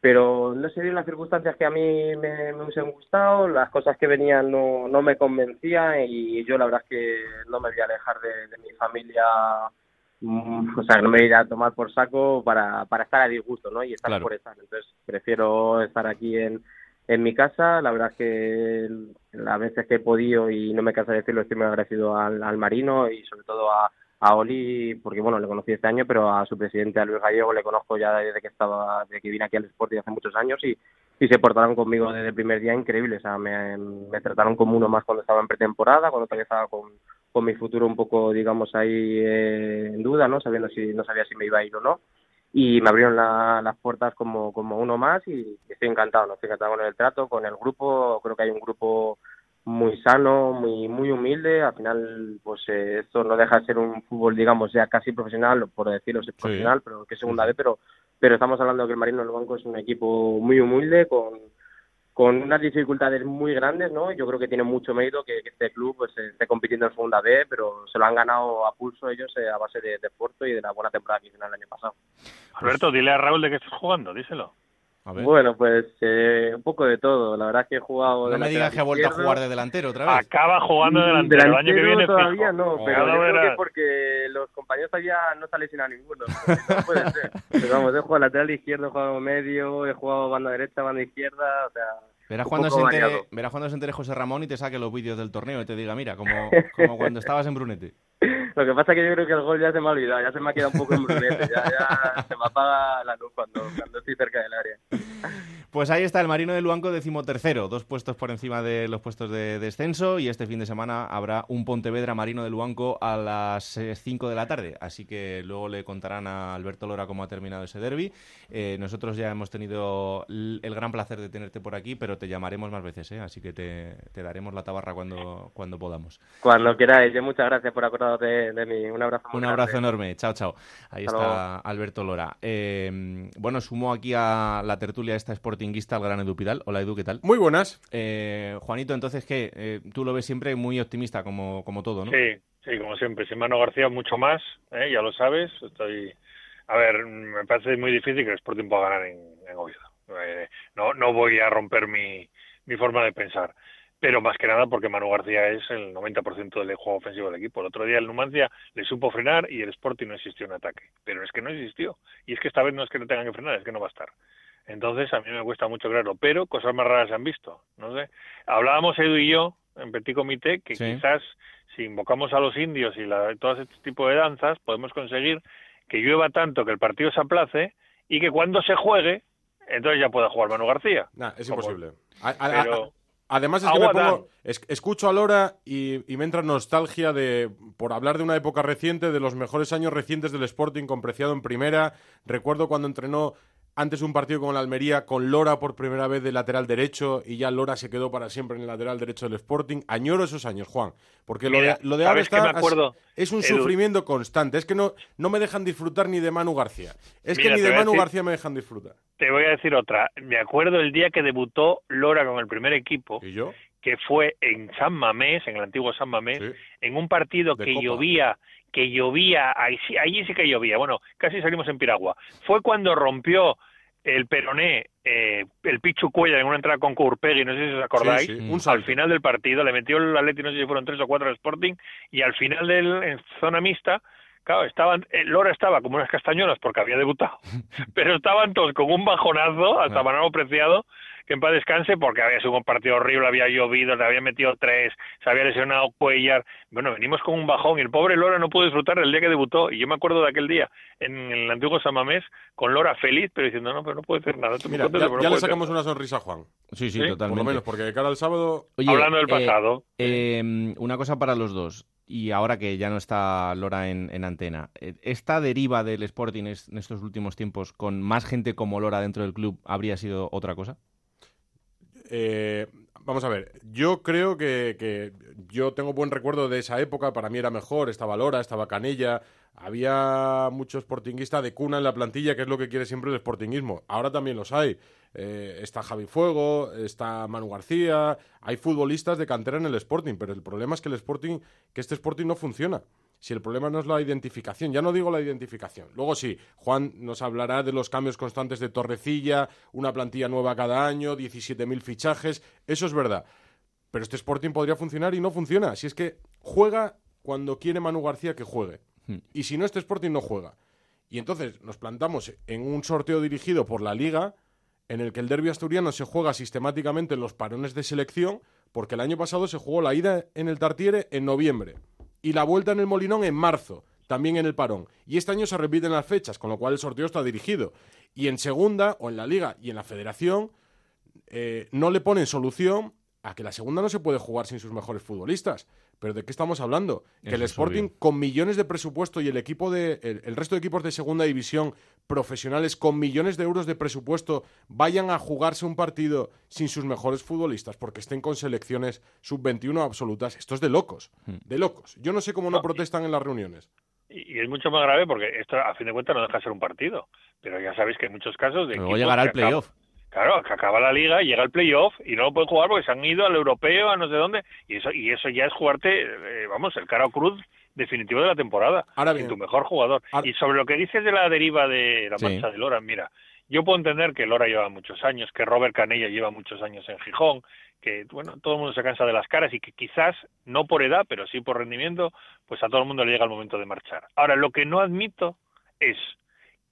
pero no se las circunstancias que a mí me, me hubiesen gustado, las cosas que venían no, no me convencían y yo la verdad es que no me voy a alejar de, de mi familia o sea, no me iré a tomar por saco para, para estar a disgusto, ¿no? Y estar por estar. Entonces, prefiero estar aquí en, en mi casa. La verdad es que las veces que he podido, y no me canso de decirlo, estoy muy agradecido al, al Marino y sobre todo a, a Oli, porque bueno, le conocí este año, pero a su presidente, a Luis Gallego, le conozco ya desde que estaba, desde que vine aquí al Sporting hace muchos años y, y se portaron conmigo desde el primer día increíble. O sea, me, me trataron como uno más cuando estaba en pretemporada, cuando todavía estaba con, con mi futuro un poco, digamos, ahí eh, en duda, ¿no? Sabiendo si no sabía si me iba a ir o no. Y me abrieron las puertas como, como uno más y estoy encantado, ¿no? Estoy encantado con el trato, con el grupo. Creo que hay un grupo muy sano, muy muy humilde. Al final, pues eh, esto no deja de ser un fútbol, digamos, ya casi profesional, por decirlo, es profesional, pero que segunda vez, pero pero estamos hablando de que el Marino del Banco es un equipo muy humilde, con con unas dificultades muy grandes, ¿no? Yo creo que tiene mucho mérito que, este club pues, esté compitiendo en segunda B, pero se lo han ganado a pulso ellos eh, a base de, de esfuerzo y de la buena temporada que hicieron el año pasado. Alberto, dile a Raúl de qué estás jugando, díselo. Bueno, pues eh, un poco de todo. La verdad es que he jugado. No me digas que ha vuelto a jugar de delantero otra vez. Acaba jugando de delantero. el año que viene todavía no, pero yo creo que porque los compañeros todavía no se a ninguno. (laughs) No puede ser. Pero vamos, he jugado lateral izquierdo, he jugado medio, he jugado banda derecha, banda izquierda. O sea, Verás cuando, se entere, verás cuando se entere José Ramón y te saque los vídeos del torneo y te diga, mira, como, (laughs) como cuando estabas en Brunete. Lo que pasa es que yo creo que el gol ya se me ha olvidado, ya se me ha quedado un poco en Brunete, ya, ya se me apaga la luz cuando, cuando estoy cerca del área. Pues ahí está el Marino de Luanco decimotercero, dos puestos por encima de los puestos de descenso y este fin de semana habrá un Pontevedra Marino de Luanco a las 5 de la tarde, así que luego le contarán a Alberto Lora cómo ha terminado ese derby. Eh, nosotros ya hemos tenido el gran placer de tenerte por aquí, pero te llamaremos más veces, ¿eh? así que te, daremos la tabarra cuando, cuando podamos. Cuando queráis, muchas gracias por acordaros de, mí, un abrazo. un abrazo enorme, chao, chao. Ahí está Alberto Lora. Eh, bueno, sumo aquí a la tertulia esta Sport tinguista el gran Edu Pidal. Hola Edu, ¿qué tal? Muy buenas. Eh, Juanito, entonces, ¿qué? Eh, tú lo ves siempre muy optimista, como, como todo, ¿no? Sí, sí, como siempre. Sin Mano García, mucho más, ¿eh? ya lo sabes. Estoy. A ver, me parece muy difícil que el Sporting pueda ganar en, en Oviedo. no, no voy a romper mi, mi forma de pensar pero más que nada porque Manu García es el 90% del juego ofensivo del equipo. El otro día el Numancia le supo frenar y el Sporting no existió en ataque, pero es que no existió. Y es que esta vez no es que no tengan que frenar, es que no va a estar. Entonces, a mí me cuesta mucho creerlo, pero cosas más raras se han visto, no sé. Hablábamos Edu y yo en Petit Comité que quizás si invocamos a los indios y la, todo este tipo de danzas, podemos conseguir que llueva tanto que el partido se aplace y que cuando se juegue, entonces ya pueda jugar Manu García. es imposible. además es que me pongo, escucho a Lora y, y, me entra nostalgia de, por hablar de una época reciente, de los mejores años recientes del Sporting con Preciado en primera. Recuerdo cuando entrenó antes un partido con la Almería, con Lora por primera vez de lateral derecho y ya Lora se quedó para siempre en el lateral derecho del Sporting. Añoro esos años, Juan, porque lo de, lo de ahora está, es un sufrimiento constante. Es que no, no me dejan disfrutar ni de Manu García. Es que ni de Manu García me dejan disfrutar. Te voy a decir otra. Me acuerdo el día que debutó Lora con el primer equipo. ¿Y yo? que fue en San Mamés, en el antiguo San Mamés, en un partido que llovía que llovía, allí sí que llovía, bueno, casi salimos en piragua. Fue cuando rompió el peroné, eh, el Pichu Cuella en una entrada con Courpegui, no sé si os acordáis, Un al final del partido, le metió el Atleti, no sé si fueron tres o cuatro al Sporting, y al final del, en zona mixta, claro, estaban, eh, Lora estaba como unas castañuelas porque había debutado, (laughs) pero estaban todos con un bajonazo, hasta Manolo Preciado, que en paz descanse, porque había sido un partido horrible, había llovido, le había metido tres, se había lesionado Cuellar. Bueno, venimos con un bajón y el pobre Lora no pudo disfrutar el día que debutó. Y yo me acuerdo de aquel día en el antiguo Samamés con Lora feliz, pero diciendo, no, pero no puede hacer nada. Mira, ya, le sacamos una sonrisa a Juan. Sí, sí, totalmente. Por lo menos, porque de cara al sábado... Hablando del eh, pasado. Eh, una cosa para los dos y ahora que ya no está Lora en, antena, eh, ¿esta deriva del Sporting en estos últimos tiempos con más gente como Lora dentro del club habría sido otra cosa? Eh, vamos a ver, yo creo que, yo tengo buen recuerdo de esa época, para mí era mejor, estaba Lora, estaba Canella, había mucho sportinguista de cuna en la plantilla, que es lo que quiere siempre el sportinguismo. Ahora también los hay. Eh, está Javi Fuego, está Manu García, hay futbolistas de cantera en el Sporting, pero el problema es que el Sporting, que este Sporting no funciona. Si el problema no es la identificación, ya no digo la identificación. Luego sí, Juan nos hablará de los cambios constantes de Torrecilla, una plantilla nueva cada año, 17.000 fichajes, eso es verdad. Pero este Sporting podría funcionar y no funciona. Si es que juega cuando quiere Manu García que juegue. Hmm. Y si no, este Sporting no juega. Y entonces nos plantamos en un sorteo dirigido por la Liga en el que el derbi asturiano se juega sistemáticamente en los parones de selección, porque el año pasado se jugó la ida en el Tartiere en noviembre y la vuelta en el Molinón en marzo, también en el parón. Y este año se repiten las fechas, con lo cual el sorteo está dirigido. Y en segunda, o en la liga y en la federación, eh, no le ponen solución a que la segunda no se puede jugar sin sus mejores futbolistas. Pero ¿de qué estamos hablando? que el Sporting, con millones de presupuesto y el equipo de. El, resto de equipos de segunda división profesionales con millones de euros de presupuesto vayan a jugarse un partido sin sus mejores futbolistas porque estén con selecciones sub-21 absolutas. Esto es de locos. Hmm. De locos. Yo no sé cómo no, protestan en las reuniones. Y, es mucho más grave porque esto, a fin de cuentas, no deja de ser un partido. Pero ya sabéis que hay muchos casos de. Luego llegará al playoff. Claro, que acaba la liga, llega el playoff y no lo pueden jugar porque se han ido al europeo, a no sé dónde, y eso y eso ya es jugarte, eh, vamos, el cara o cruz definitivo de la temporada. Ahora bien, tu mejor jugador. Y sobre lo que dices de la deriva de la marcha de Lora, mira, yo puedo entender que Lora lleva muchos años, que Robert Canella lleva muchos años en Gijón, que bueno, todo el mundo se cansa de las caras y que quizás no por edad, pero sí por rendimiento, pues a todo el mundo le llega el momento de marchar. Ahora, lo que no admito es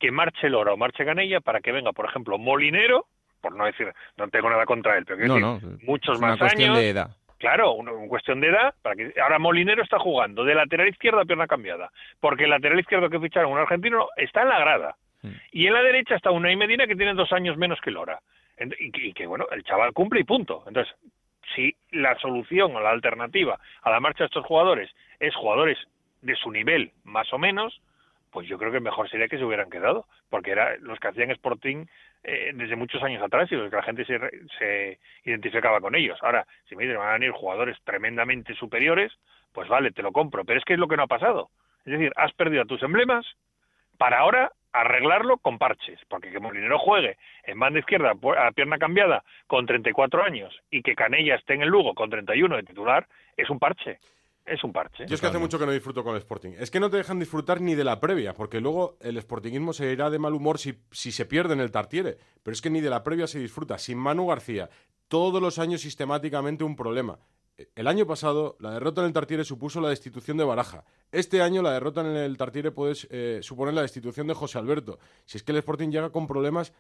que marche Lora o marche Canella para que venga, por ejemplo, Molinero por no decir, no tengo nada contra él, pero no, muchos más años. de edad. Claro, una, cuestión de edad. Para que, ahora Molinero está jugando de lateral izquierdo a pierna cambiada, porque el lateral izquierdo que ficharon, un argentino, está en la grada. Hmm. Y en la derecha está una y Medina que tiene dos años menos que Lora. Y, y que, bueno, el chaval cumple y punto. Entonces, si la solución o la alternativa a la marcha de estos jugadores es jugadores de su nivel, más o menos, pues yo creo que mejor sería que se hubieran quedado, porque era los que hacían Sporting eh, desde muchos años atrás y los que la gente se, se identificaba con ellos. Ahora, si me dicen van a venir jugadores tremendamente superiores, pues vale, te lo compro. Pero es que es lo que no ha pasado. Es decir, has perdido tus emblemas para ahora arreglarlo con parches, porque que Molinero juegue en banda izquierda a pierna cambiada con 34 años y que Canella esté en el Lugo con 31 de titular, es un parche es un parche. Yo es que hace mucho que no disfruto con el Sporting. Es que no te dejan disfrutar ni de la previa, porque luego el Sportingismo se irá de mal humor si, si se pierde en el Tartiere. Pero es que ni de la previa se disfruta. Sin Manu García, todos los años sistemáticamente un problema. El año pasado, la derrota en el Tartiere supuso la destitución de Baraja. Este año, la derrota en el Tartiere puede eh, suponer la destitución de José Alberto. Si es que el Sporting llega con problemas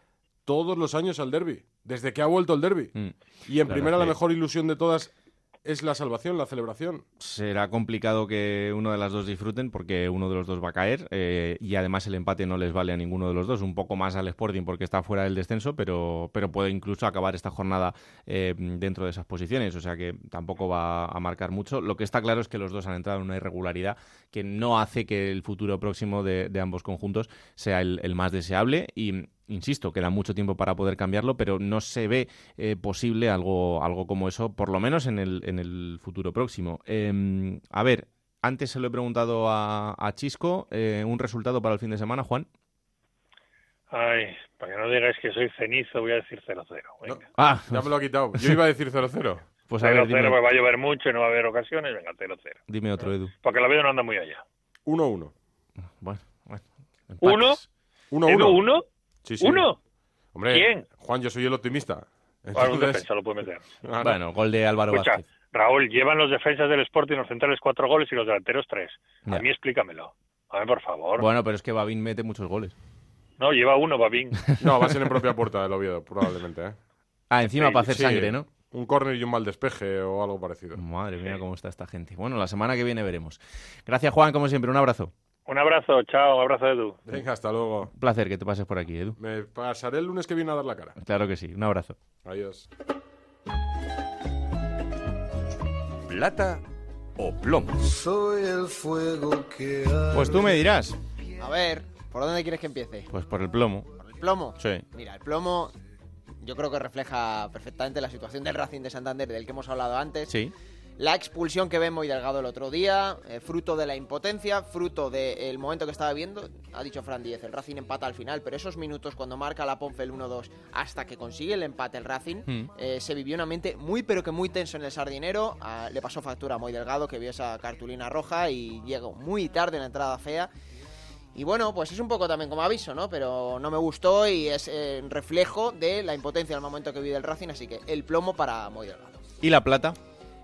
todos los años al derby, desde que ha vuelto el derby. Mm. Y en primera, la mejor ilusión de todas es la salvación, la celebración. Será complicado que uno de las dos disfruten porque uno de los dos va a caer eh, y además el empate no les vale a ninguno de los dos. Un poco más al Sporting porque está fuera del descenso, pero, pero puede incluso acabar esta jornada eh, dentro de esas posiciones. O sea que tampoco va a marcar mucho. Lo que está claro es que los dos han entrado en una irregularidad que no hace que el futuro próximo de, ambos conjuntos sea el, el más deseable y insisto, queda mucho tiempo para poder cambiarlo, pero no se ve eh, posible algo, algo como eso, por lo menos en el, en el futuro próximo. Em, a ver, antes se lo he preguntado a, Chisco, eh, ¿un resultado para el fin de semana, Juan? Ay, para que no digáis que soy cenizo, voy a decir 0-0. ah, (laughs) ya me lo ha quitado. Yo iba a decir 0-0. (laughs) Pues a 0-0 dime... va a llover mucho y no va a haber ocasiones, venga, 0-0. Dime otro, Edu. Porque la vida no anda muy allá. 1-1. Bueno, bueno. ¿Uno? 1-1. ¿Uno? Hombre, ¿Quién? Juan, yo soy el optimista. Entonces... un defensa lo puede meter. (laughs) Bueno, gol de Álvaro Vázquez. Raúl, llevan los defensas del Sporting los centrales cuatro goles y los delanteros tres. A mí explícamelo. A ver, por favor. Bueno, pero es que Babín mete muchos goles. No, lleva uno Babín. (laughs) no, va a ser en propia puerta del Oviedo, probablemente. ¿eh? Ah, encima para hacer sangre, ¿no? Un córner y un mal despeje o algo parecido. Madre mía, cómo está esta gente. Bueno, la semana que viene veremos. Gracias, Juan, como siempre. Un abrazo. Un abrazo, chao, un abrazo, Edu. Venga, hasta luego. Un placer que te pases por aquí, Edu. Me pasaré el lunes que viene a dar la cara. Claro que sí, un abrazo. Adiós. Plata o plomo. Soy el fuego que Pues tú me dirás. A ver, ¿por dónde quieres que empiece? Pues por el plomo. ¿Por el plomo? Sí. Mira, el plomo yo creo que refleja perfectamente la situación del Racing de Santander del que hemos hablado antes. Sí. La expulsión que ve muy Delgado el otro día, eh, fruto de la impotencia, fruto del momento que estaba viendo. Ha dicho Fran Díez, el Racing empata al final, pero esos minutos cuando marca la Ponfe el 1-2 hasta que consigue el empate el Racing, Mm. eh, se vivió un ambiente muy pero que muy tenso en el Sardinero. Ah, le pasó factura a Moy Delgado que vio esa cartulina roja y llegó muy tarde en la entrada fea. Y bueno, pues es un poco también como aviso, ¿no? Pero no me gustó y es eh, reflejo de la impotencia al momento que vive el Racing, así que el plomo para Moy Delgado. ¿Y la plata?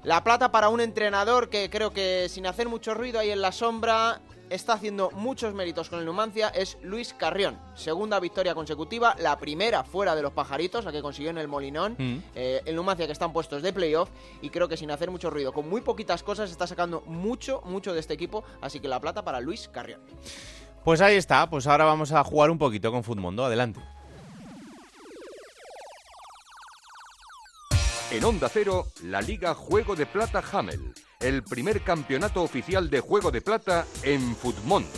La plata para un entrenador que creo que sin hacer mucho ruido ahí en la sombra está haciendo muchos méritos con el Numancia es Luis Carrión. Segunda victoria consecutiva, la primera fuera de los pajaritos, la que consiguió en el Molinón. Mm. Eh, el Numancia que están puestos de playoff y creo que sin hacer mucho ruido, con muy poquitas cosas, está sacando mucho, mucho de este equipo. Así que la plata para Luis Carrión. Pues ahí está, pues ahora vamos a jugar un poquito con Futmundo. Adelante. En Onda Cero, la Liga Juego de Plata Hamel, el primer campeonato oficial de Juego de Plata en Futmundo.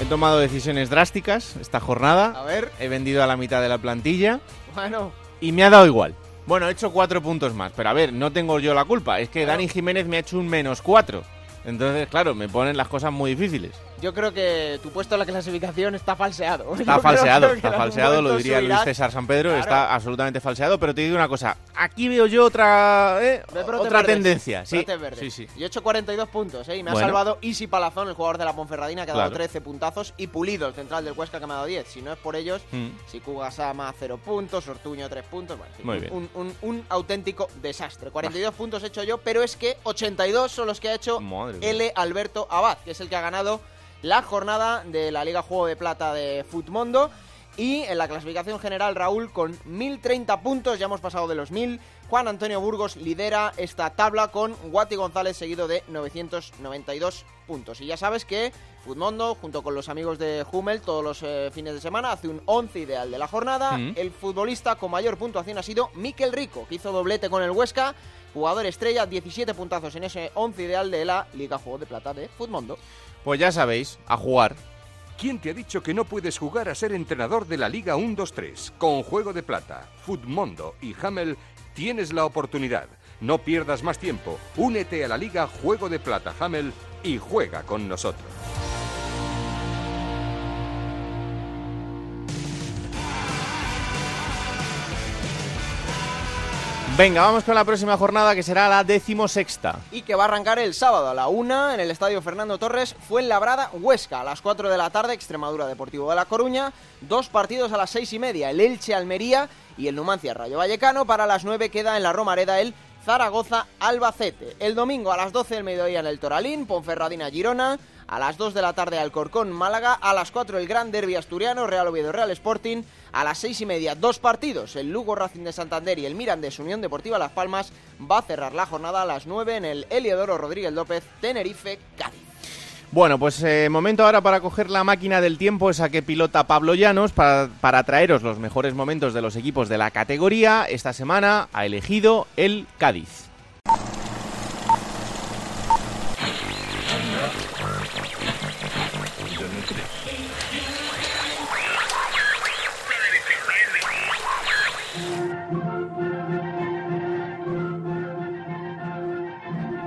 He tomado decisiones drásticas esta jornada. A ver. He vendido a la mitad de la plantilla Bueno, y me ha dado igual. Bueno, he hecho cuatro puntos más, pero a ver, no tengo yo la culpa. Es que Claro. Dani Jiménez me ha hecho un menos cuatro. Entonces, claro, me ponen las cosas muy difíciles. Yo creo que tu puesto en la clasificación está falseado. (laughs) Yo Está creo falseado, está falseado, lo diría Luis. César San Pedro, Claro. está absolutamente falseado, pero te digo una cosa, aquí veo yo otra eh, otra tendencia, sí. Sí, sí. Yo he hecho 42 puntos, ¿eh? Y me Bueno. ha salvado Isi Palazón, el jugador de la Ponferradina, que ha dado Claro. 13 puntazos, y Pulido, el central del Huesca, que me ha dado 10. Si no es por ellos, Mm. si Kugasama 0 puntos, Ortuño 3 puntos, bueno, Muy un, bien. Un, un- un auténtico desastre. 42 puntos he hecho yo, pero es que 82 son los que ha hecho Madre. L. Alberto Abad, que es el que ha ganado la jornada de la Liga Juego de Plata de Futmundo. Y en la clasificación general, Raúl, con 1030 puntos, ya hemos pasado de los 1000. Juan Antonio Burgos lidera esta tabla con Guati González, seguido de 992 puntos. Y ya sabes que Futmundo, junto con los amigos de Hummel, todos los eh, fines de semana, hace un 11 ideal de la jornada. Mm. El futbolista con mayor puntuación ha sido Miquel Rico, que hizo doblete con el Huesca. Jugador estrella, 17 puntazos en ese 11 ideal de la Liga Juego de Plata de Futmundo. Pues ya sabéis, a jugar. ¿Quién te ha dicho que no puedes jugar a ser entrenador de la Liga 1-2-3? Con Juego de Plata, Futmundo y Hamel tienes la oportunidad. No pierdas más tiempo. Únete a la Liga Juego de Plata Hamel y juega con nosotros. Venga, vamos con la próxima jornada que será la decimosexta. y que va a arrancar el sábado a la una en el Estadio Fernando Torres Fuenlabrada Huesca. A las 4 de la tarde Extremadura Deportivo de La Coruña. Dos partidos a las seis y media el Elche Almería y el Numancia Rayo Vallecano. Para las 9 queda en la Romareda el Zaragoza Albacete. El domingo a las 12 del mediodía en el Toralín Ponferradina Girona. A las 2 de la tarde Alcorcón Málaga. A las 4 el Gran Derby Asturiano Real Oviedo Real Sporting a las seis y media, dos partidos. El Lugo Racing de Santander y el Mirandés Unión Deportiva Las Palmas va a cerrar la jornada a las 9 en el Heliodoro Rodríguez López Tenerife Cádiz. Bueno, pues eh, momento ahora para coger la máquina del tiempo, esa que pilota Pablo Llanos, para traeros los mejores momentos de los equipos de la categoría. Esta semana ha elegido el Cádiz.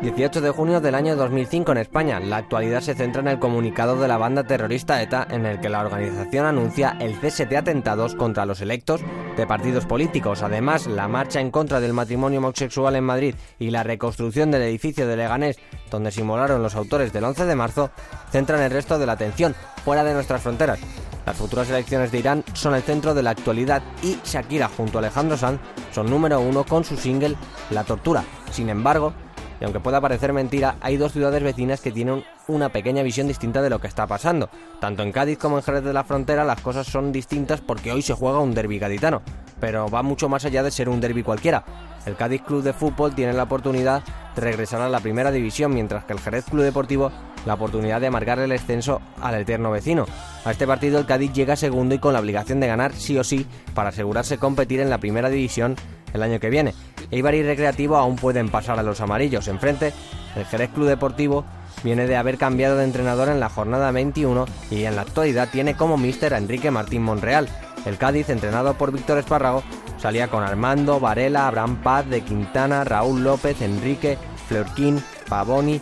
...18 de junio del año 2005 en España. La actualidad se centra en el comunicado de la banda terrorista ETA en el que la organización anuncia el cese de atentados contra los electos de partidos políticos. Además, la marcha en contra del matrimonio homosexual en Madrid y la reconstrucción del edificio de Leganés, donde se inmolaron los autores del 11 de marzo, centran el resto de la atención fuera de nuestras fronteras. Las futuras elecciones de Irán son el centro de la actualidad y Shakira junto a Alejandro Sanz son número uno con su single La Tortura. Sin embargo, y aunque pueda parecer mentira, hay dos ciudades vecinas que tienen una pequeña visión distinta de lo que está pasando. Tanto en Cádiz como en Jerez de la Frontera las cosas son distintas porque hoy se juega un derby gaditano, pero va mucho más allá de ser un derby cualquiera. El Cádiz Club de Fútbol tiene la oportunidad de regresar a la primera división, mientras que el Jerez Club Deportivo la oportunidad de marcar el ascenso al eterno vecino. A este partido el Cádiz llega segundo y con la obligación de ganar sí o sí para asegurarse competir en la primera división el año que viene. Eibar y Recreativo aún pueden pasar a los amarillos. Enfrente, el Jerez Club Deportivo viene de haber cambiado de entrenador en la jornada 21 y en la actualidad tiene como míster a Enrique Martín Monreal. El Cádiz, entrenado por Víctor Espárrago, salía con Armando, Varela, Abraham Paz, De Quintana, Raúl López, Enrique, Fleurquín, Pavoni,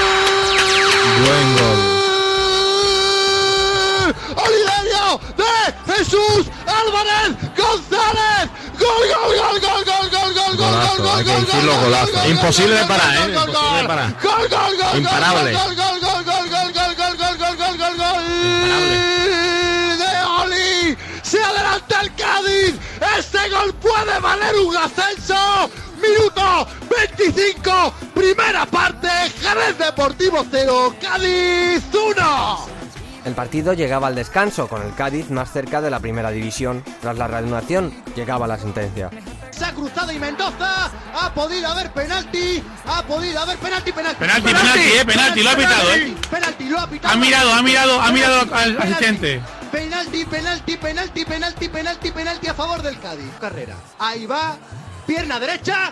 Jesús Álvarez González. Gol, gol, gol, gol, gol, gol, gol, gol, gol, hay que decirlo golazo. Imposible de parar, ¿eh? Imposible de parar. Gol, gol, gol, Imparable. gol, gol, gol, gol, gol, gol, gol, gol, gol, gol, gol, gol. De Oli. Se adelanta el Cádiz. Este gol puede valer un ascenso. Minuto 25. Primera parte. Jerez Deportivo 0. Cádiz 1. El partido llegaba al descanso, con el Cádiz más cerca de la primera división. Tras la reanudación, llegaba la sentencia. Se ha cruzado y Mendoza ha podido haber penalti, ha podido haber penalti, penalti. Penalti, penalti, eh, penalti, lo ha pitado, eh. Penalti, lo ha pitado. Ha mirado, ha mirado, ha mirado al Penalti, asistente. Penalti, penalti, penalti, penalti, penalti, penalti a favor del Cádiz. Carrera. Ahí va, pierna derecha.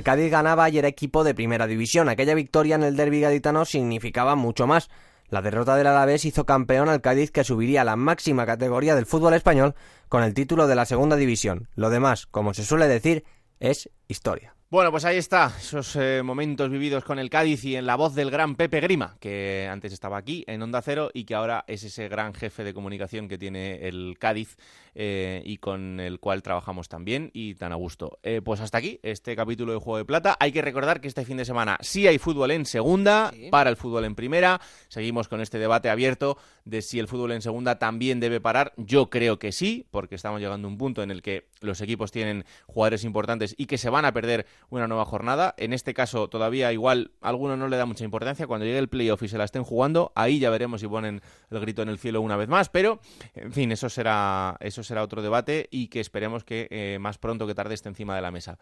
El Cádiz ganaba y era equipo de primera división. Aquella victoria en el derby gaditano significaba mucho más. La derrota del Alavés hizo campeón al Cádiz que subiría a la máxima categoría del fútbol español con el título de la segunda división. Lo demás, como se suele decir, es historia. Bueno, pues ahí está, esos eh, momentos vividos con el Cádiz y en la voz del gran Pepe Grima, que antes estaba aquí en Onda Cero y que ahora es ese gran jefe de comunicación que tiene el Cádiz eh, y con el cual trabajamos también y tan a gusto. Eh, pues hasta aquí este capítulo de Juego de Plata. Hay que recordar que este fin de semana sí hay fútbol en segunda, para el fútbol en primera. Seguimos con este debate abierto de si el fútbol en segunda también debe parar. Yo creo que sí, porque estamos llegando a un punto en el que los equipos tienen jugadores importantes y que se van a perder una nueva jornada. En este caso, todavía igual alguno no le da mucha importancia. Cuando llegue el playoff y se la estén jugando, ahí ya veremos si ponen el grito en el cielo una vez más. Pero, en fin, eso será, eso será otro debate y que esperemos que eh, más pronto que tarde esté encima de la mesa.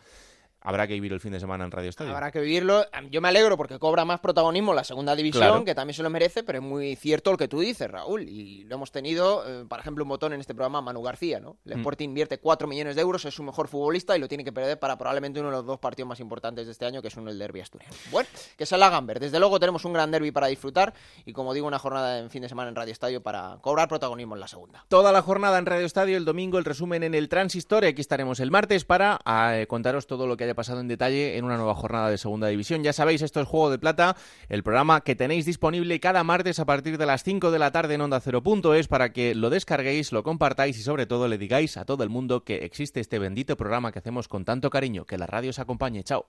Habrá que vivir el fin de semana en Radio Estadio. Habrá que vivirlo. Yo me alegro porque cobra más protagonismo la segunda división, Claro. que también se lo merece, pero es muy cierto lo que tú dices, Raúl. Y lo hemos tenido, eh, por ejemplo, un botón en este programa, Manu García, ¿no? El Mm. Sporting invierte 4 millones de euros, es su mejor futbolista y lo tiene que perder para probablemente uno de los dos partidos más importantes de este año, que es uno el derby asturiano. Bueno, que se la hagan ver. Desde luego tenemos un gran derby para disfrutar y, como digo, una jornada en fin de semana en Radio Estadio para cobrar protagonismo en la segunda. Toda la jornada en Radio Estadio, el domingo el resumen en el Transistor. y Aquí estaremos el martes para eh, contaros todo lo que haya pasado en detalle en una nueva jornada de Segunda División. Ya sabéis, esto es Juego de Plata, el programa que tenéis disponible cada martes a partir de las 5 de la tarde en Onda Cero.es para que lo descarguéis, lo compartáis y sobre todo le digáis a todo el mundo que existe este bendito programa que hacemos con tanto cariño. Que la radio os acompañe. Chao.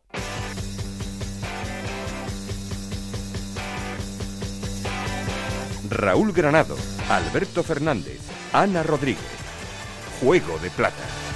Raúl Granado, Alberto Fernández, Ana Rodríguez. Juego de Plata.